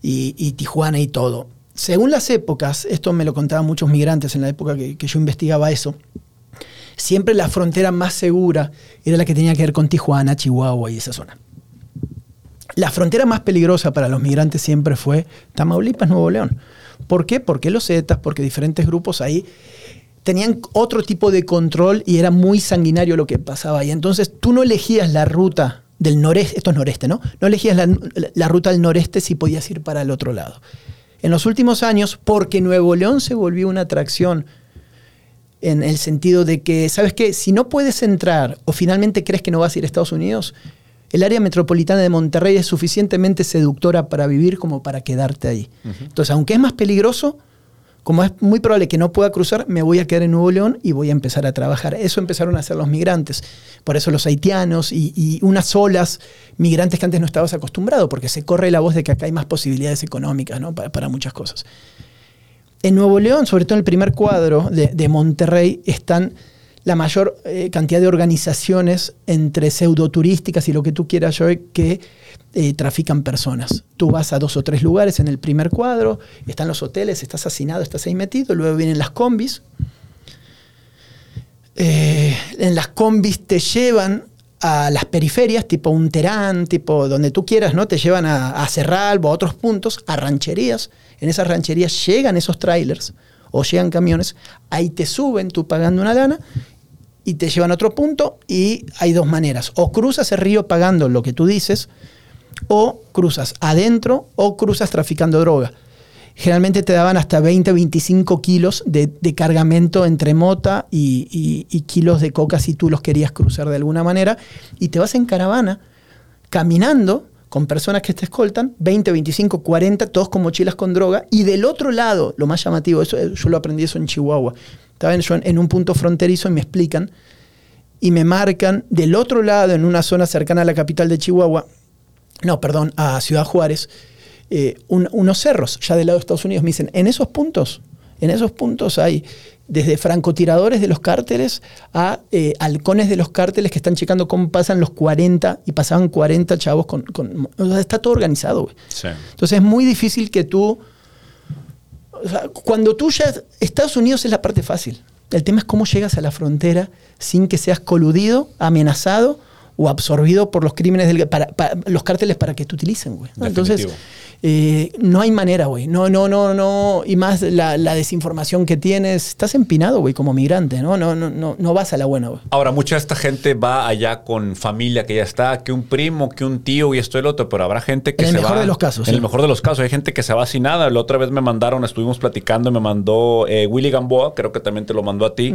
y, y Tijuana y todo. Según las épocas, esto me lo contaban muchos migrantes en la época que, que yo investigaba eso, siempre la frontera más segura era la que tenía que ver con Tijuana, Chihuahua y esa zona. La frontera más peligrosa para los migrantes siempre fue Tamaulipas, Nuevo León. ¿Por qué? Porque los Zetas, porque diferentes grupos ahí tenían otro tipo de control y era muy sanguinario lo que pasaba ahí. Entonces tú no elegías la ruta del noreste, esto es noreste, ¿no? No elegías la, ruta del noreste si podías ir para el otro lado. En los últimos años, porque Nuevo León se volvió una atracción en el sentido de que, ¿sabes qué? Si no puedes entrar o finalmente crees que no vas a ir a Estados Unidos, el área metropolitana de Monterrey es suficientemente seductora para vivir como para quedarte ahí. Entonces, aunque es más peligroso, como es muy probable que no pueda cruzar, me voy a quedar en Nuevo León y voy a empezar a trabajar. Eso empezaron a hacer los migrantes. Por eso los haitianos y, y unas olas migrantes que antes no estabas acostumbrado, porque se corre la voz de que acá hay más posibilidades económicas ¿no? para, para muchas cosas. En Nuevo León, sobre todo en el primer cuadro de, de Monterrey, están la mayor eh, cantidad de organizaciones entre pseudoturísticas y lo que tú quieras, Joey, que eh, trafican personas. Tú vas a dos o tres lugares en el primer cuadro, están los hoteles, estás hacinado, estás ahí metido, luego vienen las combis. Eh, en las combis te llevan a las periferias, tipo un Terán, tipo donde tú quieras, ¿no? Te llevan a, a Cerralbo, a otros puntos, a rancherías. En esas rancherías llegan esos trailers o llegan camiones, ahí te suben, tú pagando una lana, y te llevan a otro punto y hay dos maneras. O cruzas el río pagando lo que tú dices, o cruzas adentro o cruzas traficando droga. Generalmente te daban hasta 20, 25 kilos de, de cargamento entre mota y, kilos de coca si tú los querías cruzar de alguna manera. Y te vas en caravana, caminando con personas que te escoltan, 20, 25, 40, todos con mochilas con droga. Y del otro lado, lo más llamativo, eso, yo lo aprendí eso en Chihuahua. Estaba en, yo en- un punto fronterizo y me explican y me marcan del otro lado, en una zona cercana a la capital de Chihuahua, no, perdón, a Ciudad Juárez, eh, un- unos cerros, ya del lado de Estados Unidos. Me dicen, en esos puntos, en esos puntos hay desde francotiradores de los cárteles a eh, halcones de los cárteles que están checando cómo pasan los 40 y pasaban 40 chavos con... con- o sea, está todo organizado, güey. Sí. Entonces es muy difícil que tú... o sea, cuando tú ya... Estados Unidos es la parte fácil. El tema es cómo llegas a la frontera sin que seas coludido, amenazado o absorbido por los crímenes del... Para, para- los cárteles para que te utilicen, güey. ¿no? Entonces, eh, no hay manera, güey. No, no, no, no. Y más la, la desinformación que tienes. Estás empinado, güey, como migrante, ¿no? No, no, no, no vas a la buena, güey. Ahora, mucha de esta gente va allá con familia que ya está, que un primo, que un tío y esto y el otro, pero habrá gente que En el se mejor va- de los casos, En sí. el mejor de los casos, hay gente que se va sin nada. La otra vez me mandaron, estuvimos platicando, me mandó eh, Willy Gamboa, creo que también te lo mandó a ti,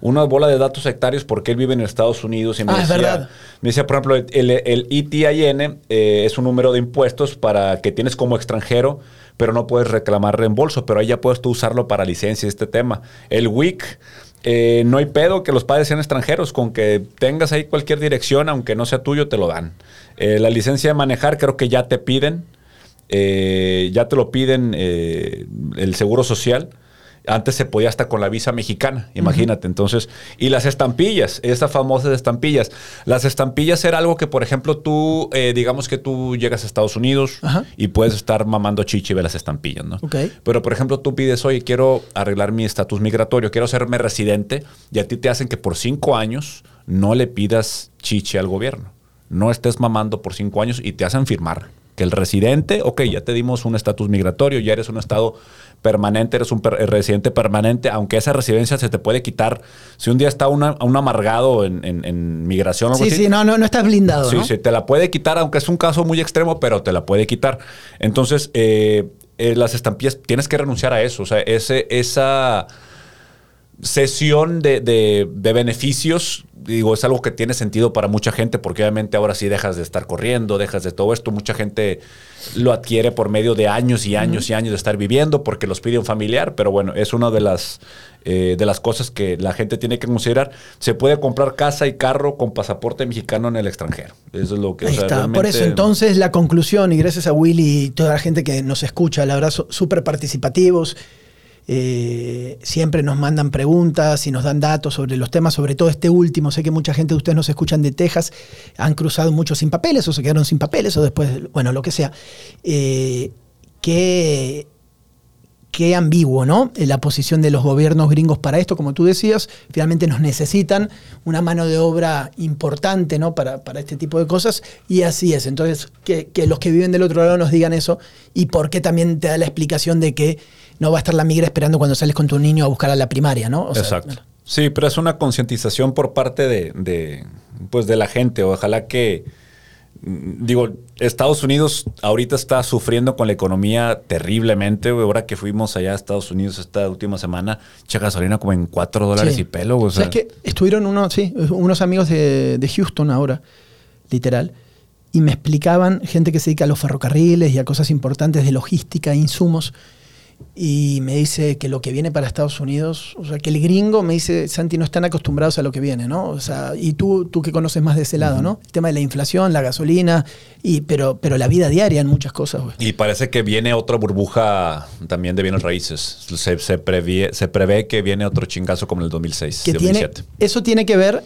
una bola de datos sectarios porque él vive en Estados Unidos y me Ah, es decía, verdad. Me decía, por ejemplo, el, el ETIN eh, es un número de impuestos para que tienes como extranjero, pero no puedes reclamar reembolso, pero ahí ya puedes tú usarlo para licencia este tema. El WIC, eh, no hay pedo que los padres sean extranjeros, con que tengas ahí cualquier dirección, aunque no sea tuyo, te lo dan. Eh, la licencia de manejar creo que ya te piden, eh, ya te lo piden el Seguro Social. Antes se podía hasta con la visa mexicana, imagínate. Entonces, y las estampillas, estas famosas estampillas. Las estampillas era algo que, por ejemplo, tú, eh, digamos que tú llegas a Estados Unidos y puedes estar mamando chichi y ver las estampillas, ¿no? Ok. Pero, por ejemplo, tú pides, oye, quiero arreglar mi estatus migratorio, quiero hacerme residente, y a ti te hacen que por cinco años no le pidas chichi al gobierno. No estés mamando por cinco años y te hacen firmar. Que el residente, ok, ya te dimos un estatus migratorio, ya eres un estado permanente, eres un per- residente permanente, aunque esa residencia se te puede quitar. Si un día está una- un amargado en, en- en migración o algo Sí, así, sí, no, no, no estás blindado, Sí, ¿no? sí, te la puede quitar, aunque es un caso muy extremo, pero te la puede quitar. Entonces, eh, eh, las estampillas, tienes que renunciar a eso. O sea, ese, esa sesión de, de- de beneficios, digo, es algo que tiene sentido para mucha gente, porque obviamente ahora sí dejas de estar corriendo, dejas de todo esto. Mucha gente lo adquiere por medio de años y años y años de estar viviendo, porque los pide un familiar, pero bueno, es una de las, eh, de las cosas que la gente tiene que considerar. Se puede comprar casa y carro con pasaporte mexicano en el extranjero. Eso es lo que... o Ahí sea, está. Por eso entonces la conclusión, y gracias a Willy y toda la gente que nos escucha, la verdad, súper participativos. Eh, siempre nos mandan preguntas y nos dan datos sobre los temas, sobre todo este último. Sé que mucha gente de ustedes nos escuchan de Texas, han cruzado muchos sin papeles o se quedaron sin papeles o después, bueno, lo que sea. Eh, qué ambiguo, ¿no? Eh, La posición de los gobiernos gringos para esto, como tú decías, finalmente nos necesitan una mano de obra importante, ¿no? Para, para este tipo de cosas, y así es. Entonces, que, que los que viven del otro lado nos digan eso, y por qué también te da la explicación de que no va a estar la migra esperando cuando sales con tu niño a buscar a la primaria, ¿no? O sea, Exacto. Sí, pero es una concientización por parte de, de, pues de la gente. Ojalá que, digo, Estados Unidos ahorita está sufriendo con la economía terriblemente. güey. Ahora que fuimos allá a Estados Unidos esta última semana, echa gasolina como en 4 dólares Sí. y pelo. O sea, ¿Sabes qué? Estuvieron unos, sí, unos amigos de, de Houston ahora, literal, y me explicaban, gente que se dedica a los ferrocarriles y a cosas importantes de logística, insumos, y me dice que lo que viene para Estados Unidos, o sea, que el gringo me dice, Santi, no están acostumbrados a lo que viene, ¿no? O sea, y tú, tú que conoces más de ese lado, ¿no? El tema de la inflación, la gasolina, y, pero, pero la vida diaria en muchas cosas, güey. Y parece que viene otra burbuja también de bienes raíces. Se, se, previe- se prevé que viene otro chingazo como en el 2006, que tiene, 2007. eso tiene que ver,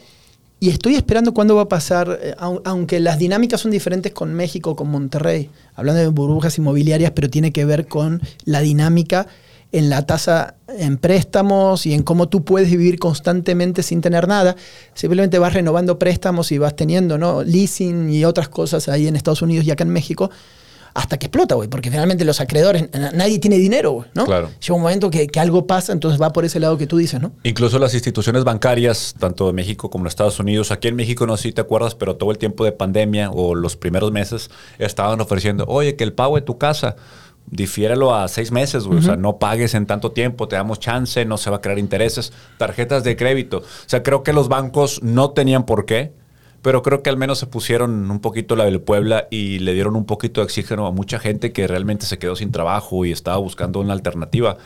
y estoy esperando cuándo va a pasar, eh, au- aunque las dinámicas son diferentes con México, con Monterrey, hablando de burbujas inmobiliarias, pero tiene que ver con la dinámica en la tasa en préstamos y en cómo tú puedes vivir constantemente sin tener nada. Simplemente vas renovando préstamos y vas teniendo ¿no? leasing y otras cosas ahí en Estados Unidos y acá en México hasta que explota, güey, porque finalmente los acreedores, na- nadie tiene dinero, güey, ¿no? Claro. Llega un momento que, que algo pasa, entonces va por ese lado que tú dices, ¿no? Incluso las instituciones bancarias, tanto de México como de Estados Unidos, aquí en México no sé si te acuerdas, pero todo el tiempo de pandemia o los primeros meses estaban ofreciendo, oye, que el pago de tu casa, difiérelo a seis meses, güey. O sea, no pagues en tanto tiempo, te damos chance, no se va a crear intereses. Tarjetas de crédito. O sea, creo que los bancos no tenían por qué, pero creo que al menos se pusieron un poquito la del Puebla y le dieron un poquito de oxígeno a mucha gente que realmente se quedó sin trabajo y estaba buscando una alternativa.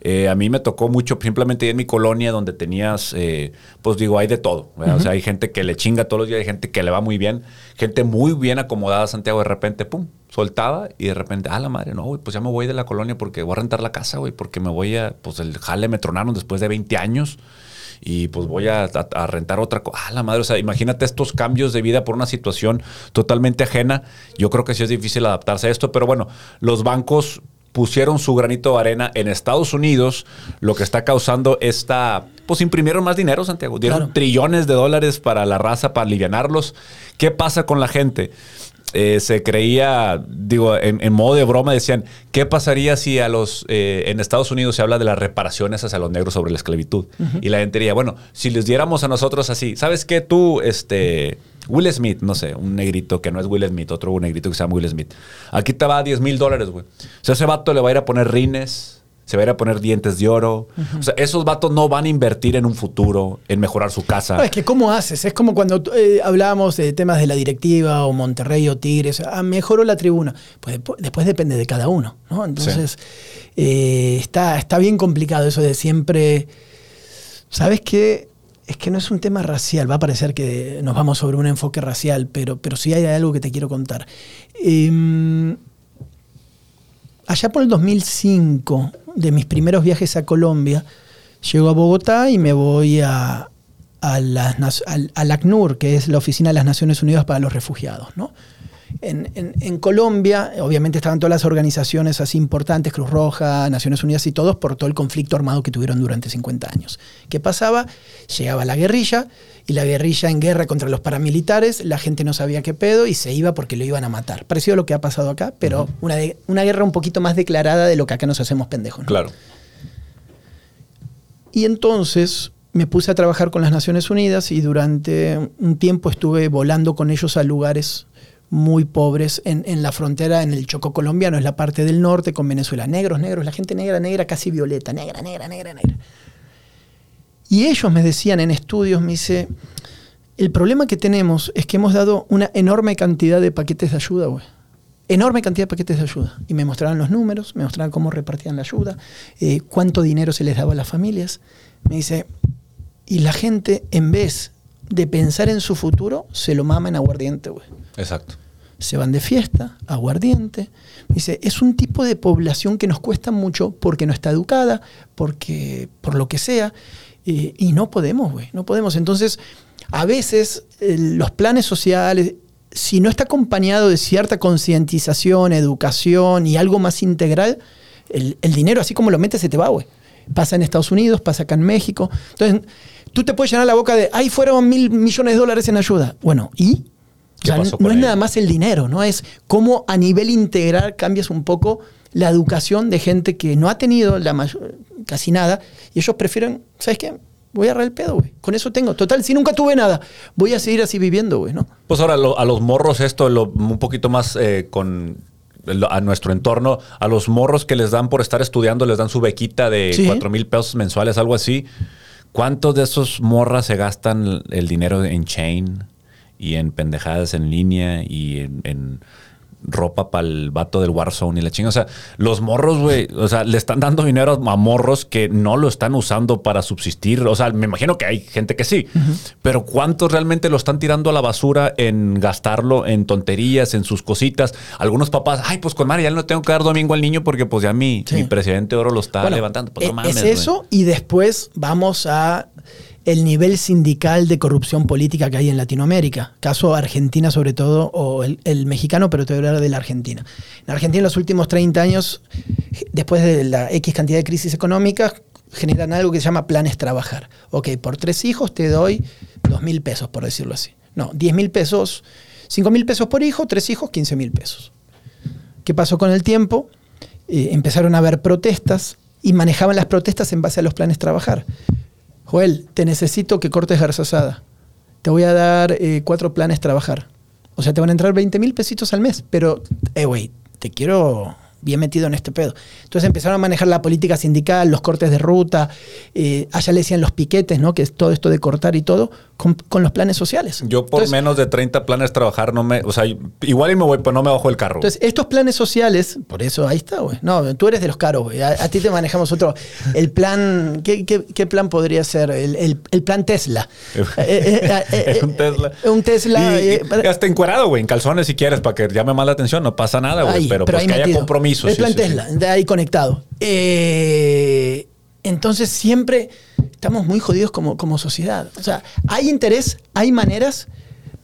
Eh, a mí me tocó mucho, simplemente en mi colonia donde tenías, eh, pues digo, hay de todo. O sea, hay gente que le chinga todos los días, hay gente que le va muy bien, gente muy bien acomodada, Santiago, de repente, pum, soltaba y de repente, ah, la madre, no, güey, pues ya me voy de la colonia porque voy a rentar la casa, güey, porque me voy a, pues el jale me tronaron después de 20 años y pues voy a, a- a rentar otra cosa. Ah, la madre, o sea, imagínate estos cambios de vida por una situación totalmente ajena. Yo creo que sí es difícil adaptarse a esto, pero bueno, los bancos pusieron su granito de arena en Estados Unidos, lo que está causando esta, pues imprimieron más dinero, Santiago, dieron Claro. trillones de dólares para la raza, para alivianarlos. ¿Qué pasa con la gente? Eh, se creía, digo, en, en modo de broma decían, ¿qué pasaría si a los, eh, en Estados Unidos se habla de las reparaciones hacia los negros sobre la esclavitud? Y la gente diría, bueno, si les diéramos a nosotros así, ¿sabes qué? Tú, este, Will Smith, no sé, un negrito que no es Will Smith, otro negrito que se llama Will Smith. Aquí te va a 10 mil dólares, güey. O sea, ese vato le va a ir a poner rines, se va a ir a poner dientes de oro. O sea, esos vatos no van a invertir en un futuro, en mejorar su casa. No, es que ¿cómo haces? Es como cuando eh, hablábamos de temas de la directiva o Monterrey o Tigres. Ah, mejoró la tribuna. Pues después, después depende de cada uno, ¿no? Entonces, eh, está, está bien complicado eso de siempre... ¿Sabes qué? Es que no es un tema racial. Va a parecer que nos vamos sobre un enfoque racial, pero, pero sí hay algo que te quiero contar. Em, allá por el 2005, de mis primeros viajes a Colombia, llego a Bogotá y me voy a, a las al ACNUR, que es la Oficina de las Naciones Unidas para los Refugiados. ¿no? En, en- en Colombia, obviamente estaban todas las organizaciones así importantes, Cruz Roja, Naciones Unidas y todos, por todo el conflicto armado que tuvieron durante 50 años. ¿Qué pasaba? Llegaba la guerrilla y la guerrilla en guerra contra los paramilitares, la gente no sabía qué pedo y se iba porque lo iban a matar. Parecido a lo que ha pasado acá, pero una, de- una guerra un poquito más declarada de lo que acá nos hacemos pendejos. ¿no? Claro. Y entonces me puse a trabajar con las Naciones Unidas y durante un tiempo estuve volando con ellos a lugares muy pobres en, en la frontera, en el Choco colombiano, es la parte del norte con Venezuela. Negros, negros, la gente negra, negra, casi violeta, negra, negra, negra, negra. Y ellos me decían en estudios, me dice, el problema que tenemos es que hemos dado una enorme cantidad de paquetes de ayuda, güey. Enorme cantidad de paquetes de ayuda. Y me mostraban los números, me mostraban cómo repartían la ayuda, eh, cuánto dinero se les daba a las familias. Me dice, y la gente, en vez de pensar en su futuro, se lo mama en aguardiente, güey Exacto. se van de fiesta, aguardiente. Dice, es un tipo de población que nos cuesta mucho porque no está educada, porque por lo que sea, eh, y no podemos, güey, no podemos. Entonces, a veces eh, los planes sociales, si no está acompañado de cierta concientización, educación y algo más integral, el, el dinero así como lo metes se te va, güey. Pasa en Estados Unidos, pasa acá en México. Entonces, tú te puedes llenar la boca de, ay, fueron mil millones de dólares en ayuda. Bueno, ¿y? O ¿Qué sea, pasó no es nada más el dinero, ¿no? Es cómo a nivel integral cambias un poco la educación de gente que no ha tenido la mayor- casi nada y ellos prefieren, ¿sabes qué? Voy a agarrar el pedo, güey. Con eso tengo. Total, si nunca tuve nada, voy a seguir así viviendo, güey, ¿no? Pues ahora lo- a los morros esto, lo- un poquito más eh, con lo- a nuestro entorno, a los morros que les dan por estar estudiando, les dan su bequita de Sí. cuatro mil pesos mensuales, algo así. ¿Cuántos de esos morras se gastan el dinero en chain y en pendejadas en línea y en, en ropa para el vato del Warzone y la chinga? O sea, los morros, güey, o sea, le están dando dinero a morros que no lo están usando para subsistir. O sea, me imagino que hay gente que sí, pero ¿cuántos realmente lo están tirando a la basura en gastarlo en tonterías, en sus cositas? Algunos papás, ay, pues con María ya no tengo que dar domingo al niño porque pues ya mi, Sí. mi presidente oro lo está Bueno, levantando. Pues no e- mames, es eso y después vamos a el nivel sindical de corrupción política que hay en Latinoamérica. Caso Argentina sobre todo, o el, mexicano, pero te voy a hablar de la Argentina. En Argentina en los últimos 30 años, después de la X cantidad de crisis económicas, generan algo que se llama planes trabajar. Ok, por tres hijos te doy dos mil pesos, por decirlo así. No, 10 mil pesos, 5 mil pesos por hijo, tres hijos, 15 mil pesos. ¿Qué pasó con el tiempo? Eh, empezaron a haber protestas y manejaban las protestas en base a los planes trabajar. Joel, te necesito que cortes garzasada. Te voy a dar eh, cuatro planes trabajar. O sea, te van a entrar 20 mil pesitos al mes, pero, eh, güey, te quiero bien metido en este pedo. Entonces empezaron a manejar la política sindical, los cortes de ruta, eh, allá le decían los piquetes, ¿no? Que es todo esto de cortar y todo, con, con los planes sociales. Yo por Entonces, menos de 30 planes trabajar no me, o sea, igual y me voy, pero no me bajo el carro. Entonces, estos planes sociales, por eso ahí está, güey. No, tú eres de los caros, güey. A, a ti te manejamos otro. El plan, ¿qué, qué- qué plan podría ser? El, el- el plan Tesla. [LAUGHS] Eh, eh, eh, [LAUGHS] un Tesla. Un Tesla. Y, hasta encuerado, güey, en calzones si quieres, para que llame más la atención, no pasa nada, güey. ahí, Pero, pues que haya metido. Compromiso. El sí, plan sí, sí. Tesla, de ahí conectado. Eh, entonces, siempre estamos muy jodidos como, como sociedad. O sea, hay interés, hay maneras.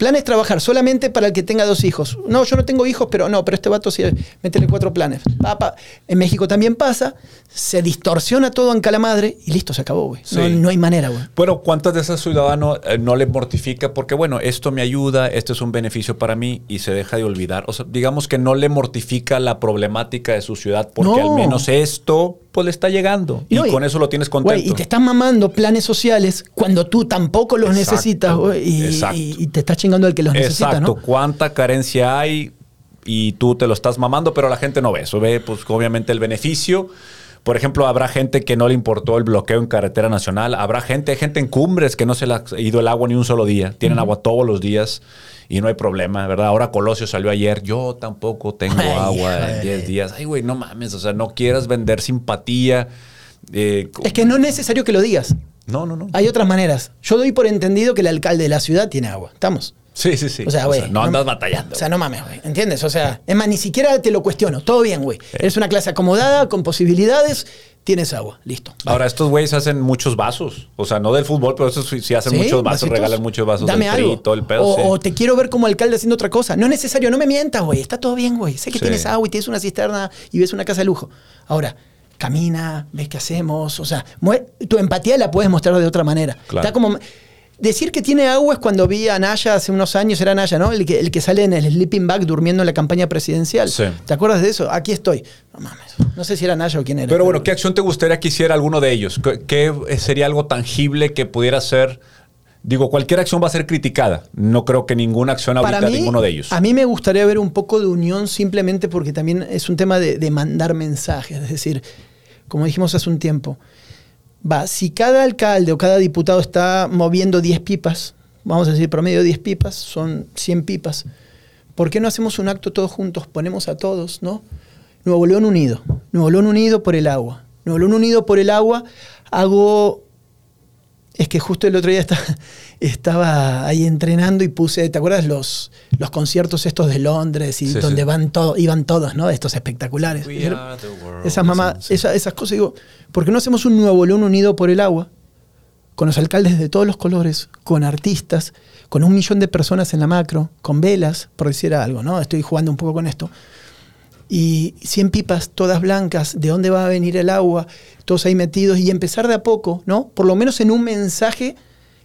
Planes trabajar solamente para el que tenga dos hijos. No, yo no tengo hijos, pero no, pero este vato sí, métele cuatro planes. Pa, pa. En México también pasa, se distorsiona todo en calamadre y listo, se acabó, güey. No, Sí. no hay manera, güey. Bueno, ¿cuántas de esas ciudadanos eh, no le mortifica? Porque, bueno, esto me ayuda, esto es un beneficio para mí y se deja de olvidar. O sea, digamos que no le mortifica la problemática de su ciudad porque No. al menos esto, pues le está llegando. Y, con eso lo tienes contento. Y te están mamando planes sociales cuando tú tampoco los Exacto, necesitas, güey. Y, exacto. y- y te estás chingando al que los necesita, Exacto. ¿no? ¿Cuánta carencia hay? Y tú te lo estás mamando, pero la gente no ve eso. Ve, pues, obviamente, el beneficio. Por ejemplo, habrá gente que no le importó el bloqueo en carretera nacional. Habrá gente, hay gente en cumbres que no se le ha ido el agua ni un solo día. Tienen agua todos los días y no hay problema, ¿verdad? Ahora Colosio salió ayer. Yo tampoco tengo Ay, agua en joder. 10 días. Ay, güey, no mames. O sea, no quieras vender simpatía. Eh, Es que no es necesario que lo digas. no, no, no. Hay otras maneras. Yo doy por entendido que el alcalde de la ciudad tiene agua. ¿Estamos? Sí, sí, sí. O sea, güey. no andas batallando. O sea, no mames, güey. ¿Entiendes? O sea, es más, ni siquiera te lo cuestiono. Todo bien, güey. Eres una clase acomodada, con posibilidades. tienes agua, listo. Ahora, estos güeyes hacen muchos vasos. O sea, no del fútbol, pero estos sí sí hacen ¿Sí? muchos vasos, ¿Vasitos? regalan muchos vasos Dame del algo. todo el pedo. o, o te quiero ver como alcalde haciendo otra cosa. No es necesario, no me mientas, güey. Está todo bien, güey. Sé que tienes agua y tienes una cisterna y ves una casa de lujo. Ahora, camina, ves qué hacemos. O sea, tu empatía la puedes mostrar de otra manera. Claro. Está como. Decir que tiene agua es cuando vi a Naya hace unos años, era Naya, ¿no? El que, el que sale en el sleeping bag durmiendo en la campaña presidencial. Sí. ¿Te acuerdas de eso? Aquí estoy. No mames. No sé si era Naya o quién era. Pero bueno, ¿qué acción te gustaría que hiciera alguno de ellos? ¿Qué, qué sería algo tangible que pudiera ser? Digo, cualquier acción va a ser criticada. No creo que ninguna acción ahorita Para mí, ninguno de ellos. A mí me gustaría ver un poco de unión simplemente porque también es un tema de, de mandar mensajes. Es decir, como dijimos hace un tiempo, va, si cada alcalde o cada diputado está moviendo 10 pipas, vamos a decir promedio 10 pipas, son 100 pipas, ¿por qué no hacemos un acto todos juntos? Ponemos a todos, ¿no? Nuevo León Unido, Nuevo León Unido por el agua. Nuevo León Unido por el agua, hago es que justo el otro día esta- [LAUGHS] estaba ahí entrenando y puse, ¿te acuerdas los, los conciertos estos de Londres y Sí, donde sí. van todo, iban todos, ¿no? Estos espectaculares. We are the world. Esas mamás, Sí. esa- esas cosas, digo, ¿por qué no hacemos un nuevo León unido por el agua? Con los alcaldes de todos los colores, con artistas, con un millón de personas en la macro, con velas, por decir algo, ¿no? Estoy jugando un poco con esto y 100 pipas todas blancas, de dónde va a venir el agua, todos ahí metidos y empezar de a poco, ¿no? Por lo menos en un mensaje,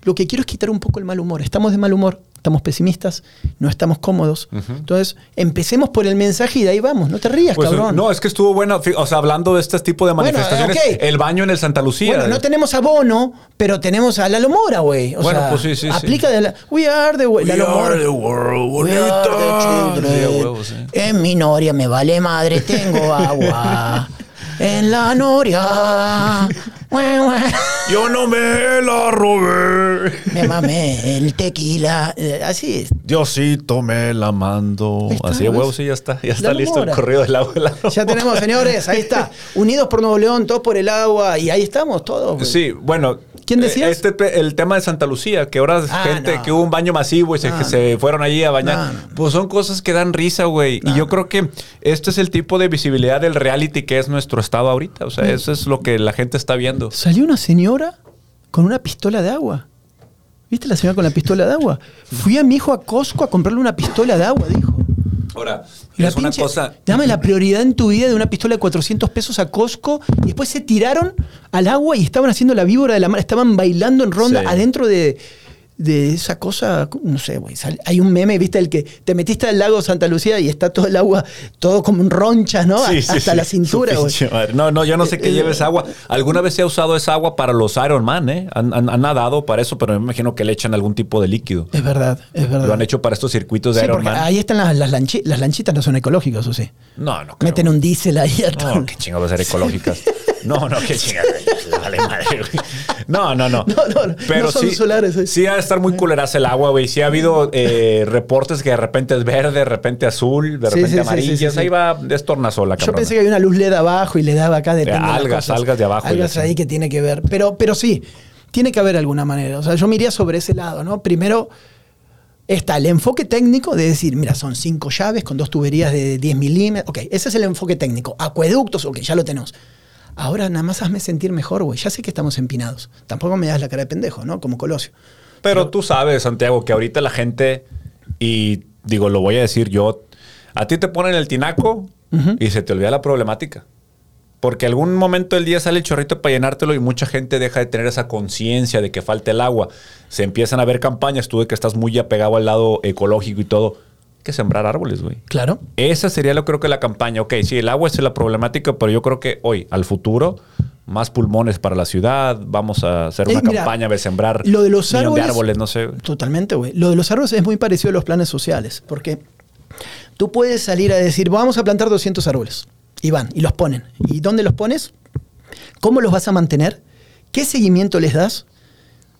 lo que quiero es quitar un poco el mal humor. Estamos de mal humor, estamos pesimistas, no estamos cómodos. Entonces, empecemos por el mensaje y de ahí vamos, no te rías, Pues, cabrón. no, es que estuvo bueno. O sea, hablando de este tipo de Bueno, manifestaciones, ok. el baño en el Santa Lucía. Bueno, no tenemos a Bono, pero tenemos a Lalo Mora, güey. Bueno, sea, pues sí, sí, sí. aplica de la... We are the... We Lalo Mora. are the world, We are the bonita. children. Sí, a huevo, sí. En mi noria me vale madre, tengo agua. [LAUGHS] en la noria. Yo no me la robé. Me mamé el tequila. Eh, Así es. Diosito me la mando. Así de ¿ves? huevo, sí, ya está. Ya está listo el corrido del agua. Ya tenemos, señores, ahí está. [LAUGHS] Unidos por Nuevo León, todos por el agua. Y ahí estamos todos. Sí, bueno. ¿Quién decías? Este, el tema de Santa Lucía, que ahora Ah, gente, no. que hubo un baño masivo y se, No, que se fueron allí a bañar. No. Pues son cosas que dan risa, güey. y yo creo que este es el tipo de visibilidad del reality que es nuestro estado ahorita. O sea, Mm. eso es lo que la gente está viendo. Salió una señora con una pistola de agua. ¿Viste la señora con la pistola de agua? [LAUGHS] Fui a mi hijo a Costco a comprarle una pistola de agua, dijo. Ahora, La es una cosa. Dame la prioridad en tu vida de una pistola de 400 pesos a Costco y después se tiraron al agua y estaban haciendo la víbora de la mar, estaban bailando en ronda Sí. adentro de, de esa cosa, no sé, güey. Hay un meme, ¿viste? El que te metiste al lago Santa Lucía y está todo el agua, todo como en ronchas, ¿no? Sí, Hasta sí. la cintura, güey. No, no, yo no sé qué Eh, esa agua. Alguna vez se ha usado esa agua para los Iron Man, ¿eh? Han, han- han nadado para eso, pero me imagino que le echan algún tipo de líquido. Es verdad, es verdad. Lo han hecho para estos circuitos de Sí, Iron Man. ahí están las, las, lanchi- las lanchitas, no son ecológicas, ¿o sí? No, no creo. Meten un diésel ahí a todo. No, qué chingo va a ser ecológicas. [LAUGHS] No, no, qué chingada. Vale madre, güey. No, no, no. No, no, no, Pero no son sí, solares, eh. sí ha de estar muy culeraza el agua, güey. Sí ha habido eh, reportes que de repente es verde, de repente azul, de Sí, repente sí, amarillas. Ahí va de tornasola, Yo pensé que había una luz LED abajo y le daba acá de algas, algas de abajo Algas ahí que tiene que ver. Pero, pero sí, tiene que haber alguna manera. O sea, yo me iría sobre ese lado, ¿no? Primero está el enfoque técnico de decir, mira, son cinco llaves con dos tuberías de 10 milímetros. Ok, ese es el enfoque técnico. Acueductos, ok, ya lo tenemos. Ahora nada más hazme sentir mejor, güey. Ya sé que estamos empinados. Tampoco me das la cara de pendejo, ¿no? Como Colosio. Pero tú sabes, Santiago, que ahorita la gente, y digo, lo voy a decir yo, a ti te ponen el tinaco y se te olvida la problemática. Porque algún momento del día sale el chorrito para llenártelo y mucha gente deja de tener esa conciencia de que falta el agua. Se empiezan a ver campañas, tú de que estás muy apegado al lado ecológico y todo, que sembrar árboles, güey. Claro. Esa sería, lo creo que la campaña. Ok, sí, el agua es la problemática, pero yo creo que hoy, al futuro, más pulmones para la ciudad. Vamos a hacer Eh, una mira, campaña de sembrar lo de los millón de árboles- árboles, no sé. Totalmente, güey. Lo de los árboles es muy parecido a los planes sociales, porque tú puedes salir a decir, vamos a plantar 200 árboles. Y van, y los ponen. ¿Y dónde los pones? ¿Cómo los vas a mantener? ¿Qué seguimiento les das?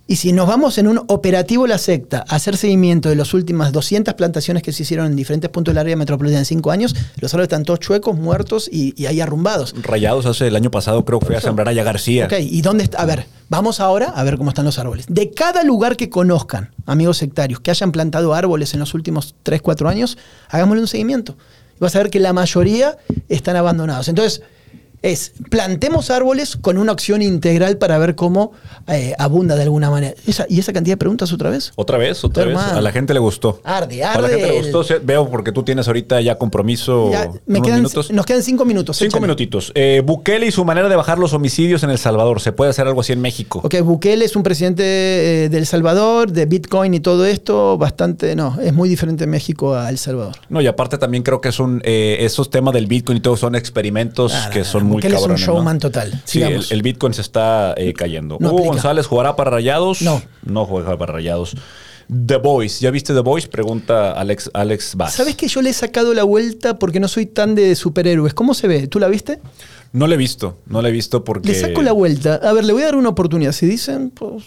Y si nos vamos en un operativo La Secta a hacer seguimiento de las últimas 200 plantaciones que se hicieron en diferentes puntos del área metropolitana en cinco años, los árboles están todos chuecos, muertos y, y ahí arrumbados. Rayados hace el año pasado, creo que fue a sembrar allá García. Ok, ¿y dónde está? A ver, vamos ahora a ver cómo están los árboles. De cada lugar que conozcan, amigos sectarios, que hayan plantado árboles en los últimos 3, 4 años, hagámosle un seguimiento. Y vas a ver que la mayoría están abandonados. Entonces, es plantemos árboles con una opción integral para ver cómo eh, abunda de alguna manera. Esa- ¿Y esa cantidad de preguntas otra vez? Otra vez, otra vez. A la gente le gustó. Arde, A la arde gente le gustó. Veo porque tú tienes ahorita ya compromiso. Ya, me unos quedan- minutos. nos quedan cinco minutos. Cinco échale. minutitos. Eh, Bukele y su manera de bajar los homicidios en El Salvador. ¿Se puede hacer algo así en México? Ok, Bukele es un presidente eh, de El Salvador, de Bitcoin y todo esto, bastante, no, es muy diferente México a El Salvador. No, y aparte también creo que es un, eh, esos temas del Bitcoin y todo son experimentos Ah, que son muy Bukele es un showman total. Sí, el, el Bitcoin se está eh, cayendo. No Hugo aplica. González jugará para Rayados. No. No juega para Rayados. The Voice. ¿Ya viste The Voice? Pregunta Alex, Alex Bass. ¿Sabes que yo le he sacado la vuelta porque no soy tan de superhéroes? ¿Cómo se ve? ¿Tú la viste? No le he visto. No le he visto porque. Le saco la vuelta. A ver, le voy a dar una oportunidad. Si dicen, pues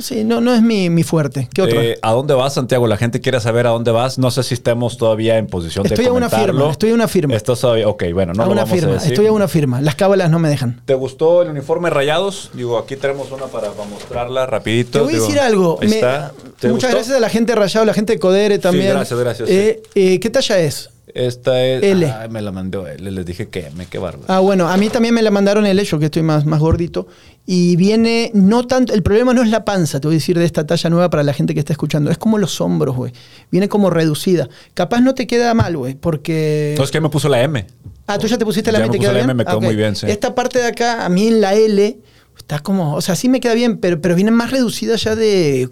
sí, no, no es mi, mi fuerte. Eh, ¿A dónde vas, Santiago? La gente quiere saber a dónde vas. No sé si estamos todavía en posición Estoy de a una firma, estoy a una firma. Estás todavía... Ok, bueno, no a lo una vamos firma. a decir. Estoy a una firma. Las cábalas no me dejan. ¿Te gustó el uniforme Rayados? Digo, aquí tenemos una para, para mostrarla rapidito. Te voy a decir algo. ahí Me- está. ¿Te muchas gustó? gracias a la gente de Rayado, la gente de Codere también. gracias, gracias, Eh, eh, ¿Qué talla es? Esta es... L. Ay, me la mandó L. Les dije que me, qué bárbaro. Ah, bueno, a mí también me la mandaron el yo que estoy más, más gordito. Y viene, no tanto, el problema no es la panza, te voy a decir de esta talla nueva para la gente que está escuchando. Es como los hombros, güey. Viene como reducida. Capaz no te queda mal, güey, porque. Entonces, ¿qué me puso la M? ah, tú ya te pusiste la ya M, me ¿te puse queda la bien? M, me quedó Ah, muy bien, sí. Esta parte de acá, a mí en la L, está como. O sea, sí me queda bien, pero, pero viene más reducida ya de.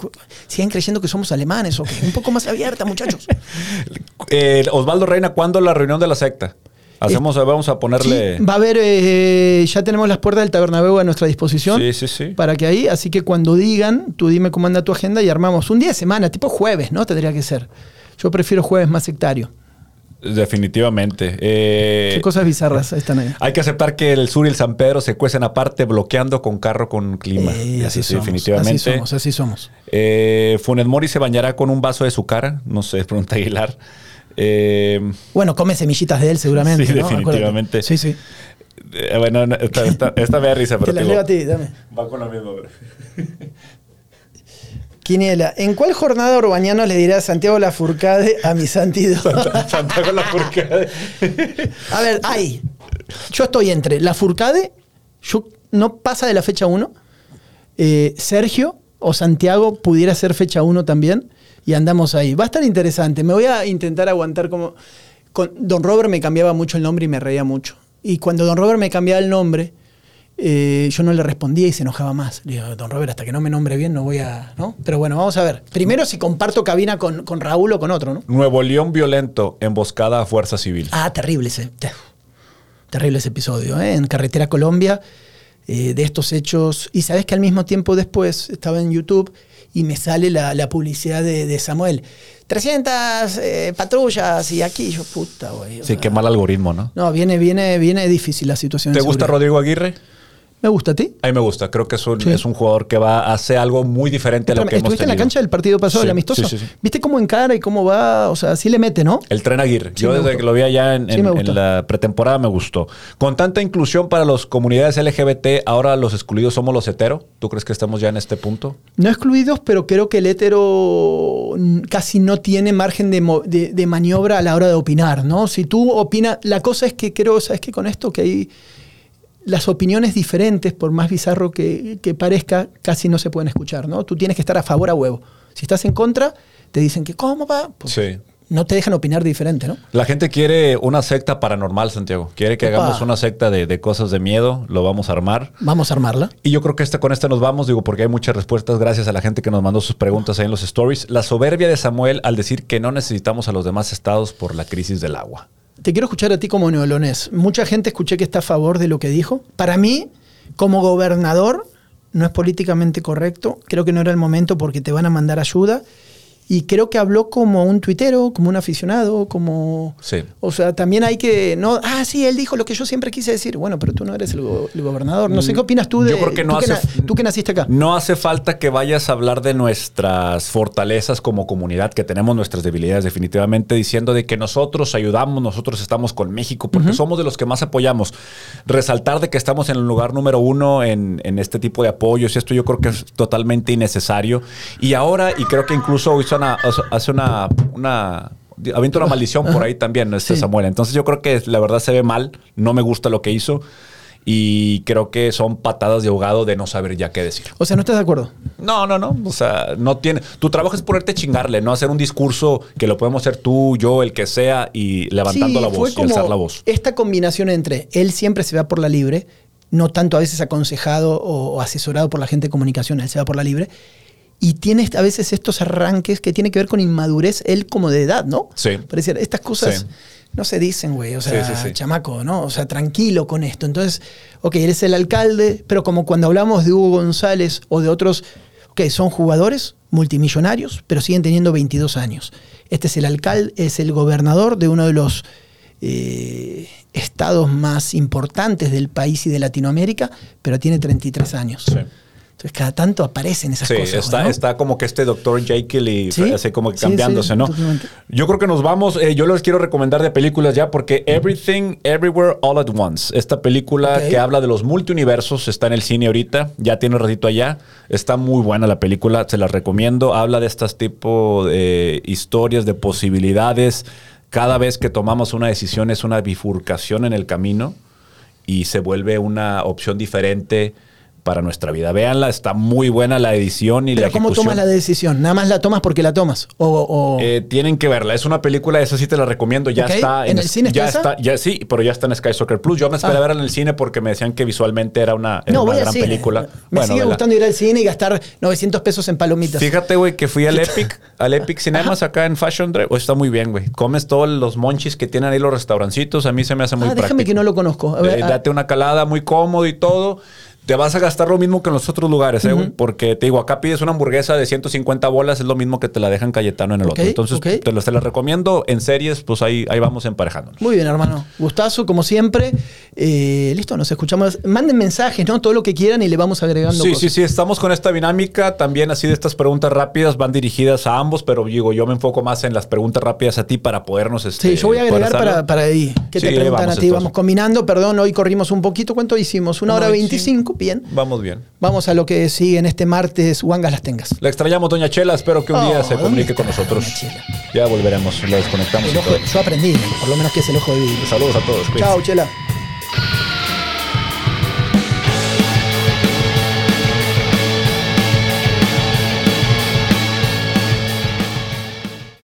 Siguen creyendo que somos alemanes o que un poco más abierta, muchachos. [LAUGHS] Eh, Osvaldo Reina, ¿cuándo la reunión de la secta? Hacemos, vamos a ponerle... Sí, va a haber, eh, ya tenemos las puertas del Tabernabéu a nuestra disposición. Sí, sí, sí. Para que ahí, así que cuando digan, tú dime cómo anda tu agenda y armamos un día de semana, tipo jueves, ¿no? Tendría que ser. Yo prefiero jueves más sectario. Definitivamente. Eh, Qué cosas bizarras están ahí. Hay que aceptar que el sur y el San Pedro se cuecen aparte bloqueando con carro con clima. Eh, así, Sí, somos, definitivamente. así somos, así somos. Eh, Funes Mori se bañará con un vaso de su cara. No sé, [LAUGHS] pregunta Aguilar. Eh, Bueno, come semillitas de él seguramente. Sí, ¿no? Acuérdate. definitivamente. Sí, sí. eh, bueno, no, esta, esta- esta me da risa, pero Te digo, leo a ti, dame. va con la misma. [LAUGHS] Quiniela, ¿en cuál jornada Orbañano le dirá Santiago Lafourcade a mi santido? Santiago la Furcade. A ver, hay. Yo estoy entre la Furcade, yo no pasa de la fecha 1. eh, Sergio o Santiago pudiera ser fecha 1 también. Y andamos ahí. Va a estar interesante. Me voy a intentar aguantar como. Con Don Robert me cambiaba mucho el nombre y me reía mucho. Y cuando Don Robert me cambiaba el nombre, eh, yo no le respondía y se enojaba más. Le digo, Don Robert, hasta que no me nombre bien, no voy a. ¿no? Pero bueno, vamos a ver. Primero si comparto cabina con, con Raúl o con otro, ¿no? Nuevo León violento, emboscada a fuerza civil. Ah, terrible ese. te- Terrible ese episodio, ¿eh? En Carretera Colombia, eh, de estos hechos. Y sabes que al mismo tiempo después estaba en YouTube y me sale la, la publicidad de, de Samuel. 300 eh, patrullas y aquí yo, puta, güey. o Sí, sea, qué mal algoritmo, ¿no? No, viene, viene, viene difícil la situación. ¿Te gusta seguridad. Rodrigo Aguirre? Me gusta a ti. A mí me gusta. Creo que es un, Sí. es un jugador que va a hacer algo muy diferente a lo que hemos ¿Estuviste en la tenido. cancha del partido pasado, Sí, el amistoso? sí. ¿Viste cómo encara y cómo va? O sea, sí le mete, ¿no? El tren Aguirre. Yo desde que lo vi allá en, la pretemporada me gustó. Con tanta inclusión para las comunidades LGBT, ahora los excluidos somos los hetero. ¿Tú crees que estamos ya en este punto? No excluidos, pero creo que el hétero mm, casi no tiene margen de, de- de maniobra a la hora de opinar, ¿no? Si tú opinas, la cosa es que creo, ¿sabes qué? Con esto que hay las opiniones diferentes, por más bizarro que, que parezca, casi no se pueden escuchar, ¿no? Tú tienes que estar a favor a huevo. Si estás en contra, te dicen que, ¿cómo va? Pues, Sí. No te dejan opinar diferente, ¿no? La gente quiere una secta paranormal, Santiago. Quiere que hagamos una secta de, de cosas de miedo. Lo vamos a armar. Vamos a armarla. Y yo creo que esta, con esta nos vamos, digo, porque hay muchas respuestas gracias a la gente que nos mandó sus preguntas ahí en los stories. La soberbia de Samuel al decir que no necesitamos a los demás estados por la crisis del agua. Te quiero escuchar a ti como neolonés. Mucha gente escuché que está a favor de lo que dijo. Para mí, como gobernador, no es políticamente correcto. Creo que no era el momento porque te van a mandar ayuda. Y creo que habló como un tuitero, como un aficionado, como... Sí. O sea, también hay que... no Ah, sí, él dijo lo que yo siempre quise decir. Bueno, pero tú no eres el, go- el gobernador. No sé qué opinas tú de... Yo creo que no tú, hace- na- tú que naciste acá. No hace falta que vayas a hablar de nuestras fortalezas como comunidad, que tenemos nuestras debilidades definitivamente, diciendo de que nosotros ayudamos, nosotros estamos con México, porque somos de los que más apoyamos. Resaltar de que estamos en el lugar número uno en, en este tipo de apoyos, y esto yo creo que es totalmente innecesario. Y ahora, y creo que incluso hizo una, hace una... una avienta una maldición por ahí también, este Sí. Samuel. Entonces yo creo que la verdad se ve mal, no me gusta lo que hizo. y creo que son patadas de ahogado de no saber ya qué decir. O sea, ¿no estás de acuerdo? No, no, no. O sea, no tiene. Tu trabajo es ponerte a chingarle, no hacer un discurso que lo podemos hacer tú, yo, el que sea, y levantando Sí, la fue voz y alzar la voz. Esta combinación entre él siempre se va por la libre, no tanto a veces aconsejado o, o asesorado por la gente de comunicación, él se va por la libre. Y tiene a veces estos arranques que tiene que ver con inmadurez, él como de edad, ¿no? Sí. Parecía, estas cosas Sí. no se dicen, güey. O sea, Sí, sí, sí. chamaco, ¿no? O sea, tranquilo con esto. Entonces, ok, él es el alcalde, pero como cuando hablamos de Hugo González o de otros, ok, son jugadores multimillonarios, pero siguen teniendo 22 años. Este es el alcalde, es el gobernador de uno de los eh, estados más importantes del país y de Latinoamérica, pero tiene 33 años. Sí. Entonces, cada tanto aparecen esas Sí, cosas. está, ¿no? está como que este doctor Jekyll y Sí. así como que cambiándose, sí, ¿no? totalmente. Yo creo que nos vamos. eh, yo les quiero recomendar de películas ya porque Everything, Everywhere, All at Once. Esta película que habla de los multiuniversos está en el cine ahorita. Ya tiene un ratito allá. Está muy buena la película. Se la recomiendo. Habla de estas tipo de historias, de posibilidades. Cada vez que tomamos una decisión es una bifurcación en el camino y se vuelve una opción diferente para nuestra vida. Véanla, está muy buena la edición y la Pero ¿cómo ejecución. tomas la decisión? ¿Nada más la tomas porque la tomas? O, o- Eh, tienen que verla. Es una película, esa sí te la recomiendo. Ya está ¿En el cine ya está ya sí, pero ya está en Sky Soccer Plus. Yo me esperé Ah. a verla en el cine porque me decían que visualmente era una, era no, una gran película. Me Bueno, sigue vela. gustando ir al cine y gastar 900 pesos en palomitas. Fíjate, güey, que fui al Epic, al Epic [LAUGHS] Cinemas acá en Fashion Drive. Oh, está muy bien, güey. Comes todos los monchis que tienen ahí los restaurancitos. A mí se me hace muy ah, déjame práctico. que no lo conozco. A ver, Eh, ah, date una calada muy cómodo y todo. Te vas a gastar lo mismo que en los otros lugares, eh, güey. Porque te digo, acá pides una hamburguesa de 150 bolas, es lo mismo que te la dejan Cayetano en el otro. Entonces, te, te la recomiendo. En series, pues ahí, ahí vamos emparejándonos. Muy bien, hermano. Gustazo, como siempre. Eh, listo, nos escuchamos. Manden mensajes, ¿no? Todo lo que quieran y le vamos agregando Sí, cosas. sí, sí, estamos con esta dinámica. También así de estas preguntas rápidas van dirigidas a ambos, pero digo, yo me enfoco más en las preguntas rápidas a ti para podernos... Este, Sí, yo voy a agregar para, para ahí. ¿Qué Sí, te preguntan vamos, a ti? Vamos combinando. Perdón, hoy corrimos un poquito. ¿Cuánto hicimos? Una hora 25. Bien. Vamos bien. Vamos a lo que sigue en este martes. Wangas las tengas. La extrañamos, Doña Chela. Espero que un Oh, día se ¿dónde comunique con nosotros. Ya volveremos, la desconectamos. Y todo. yo aprendí, por lo menos que es el ojo de. Saludos a todos. Chao, Chela.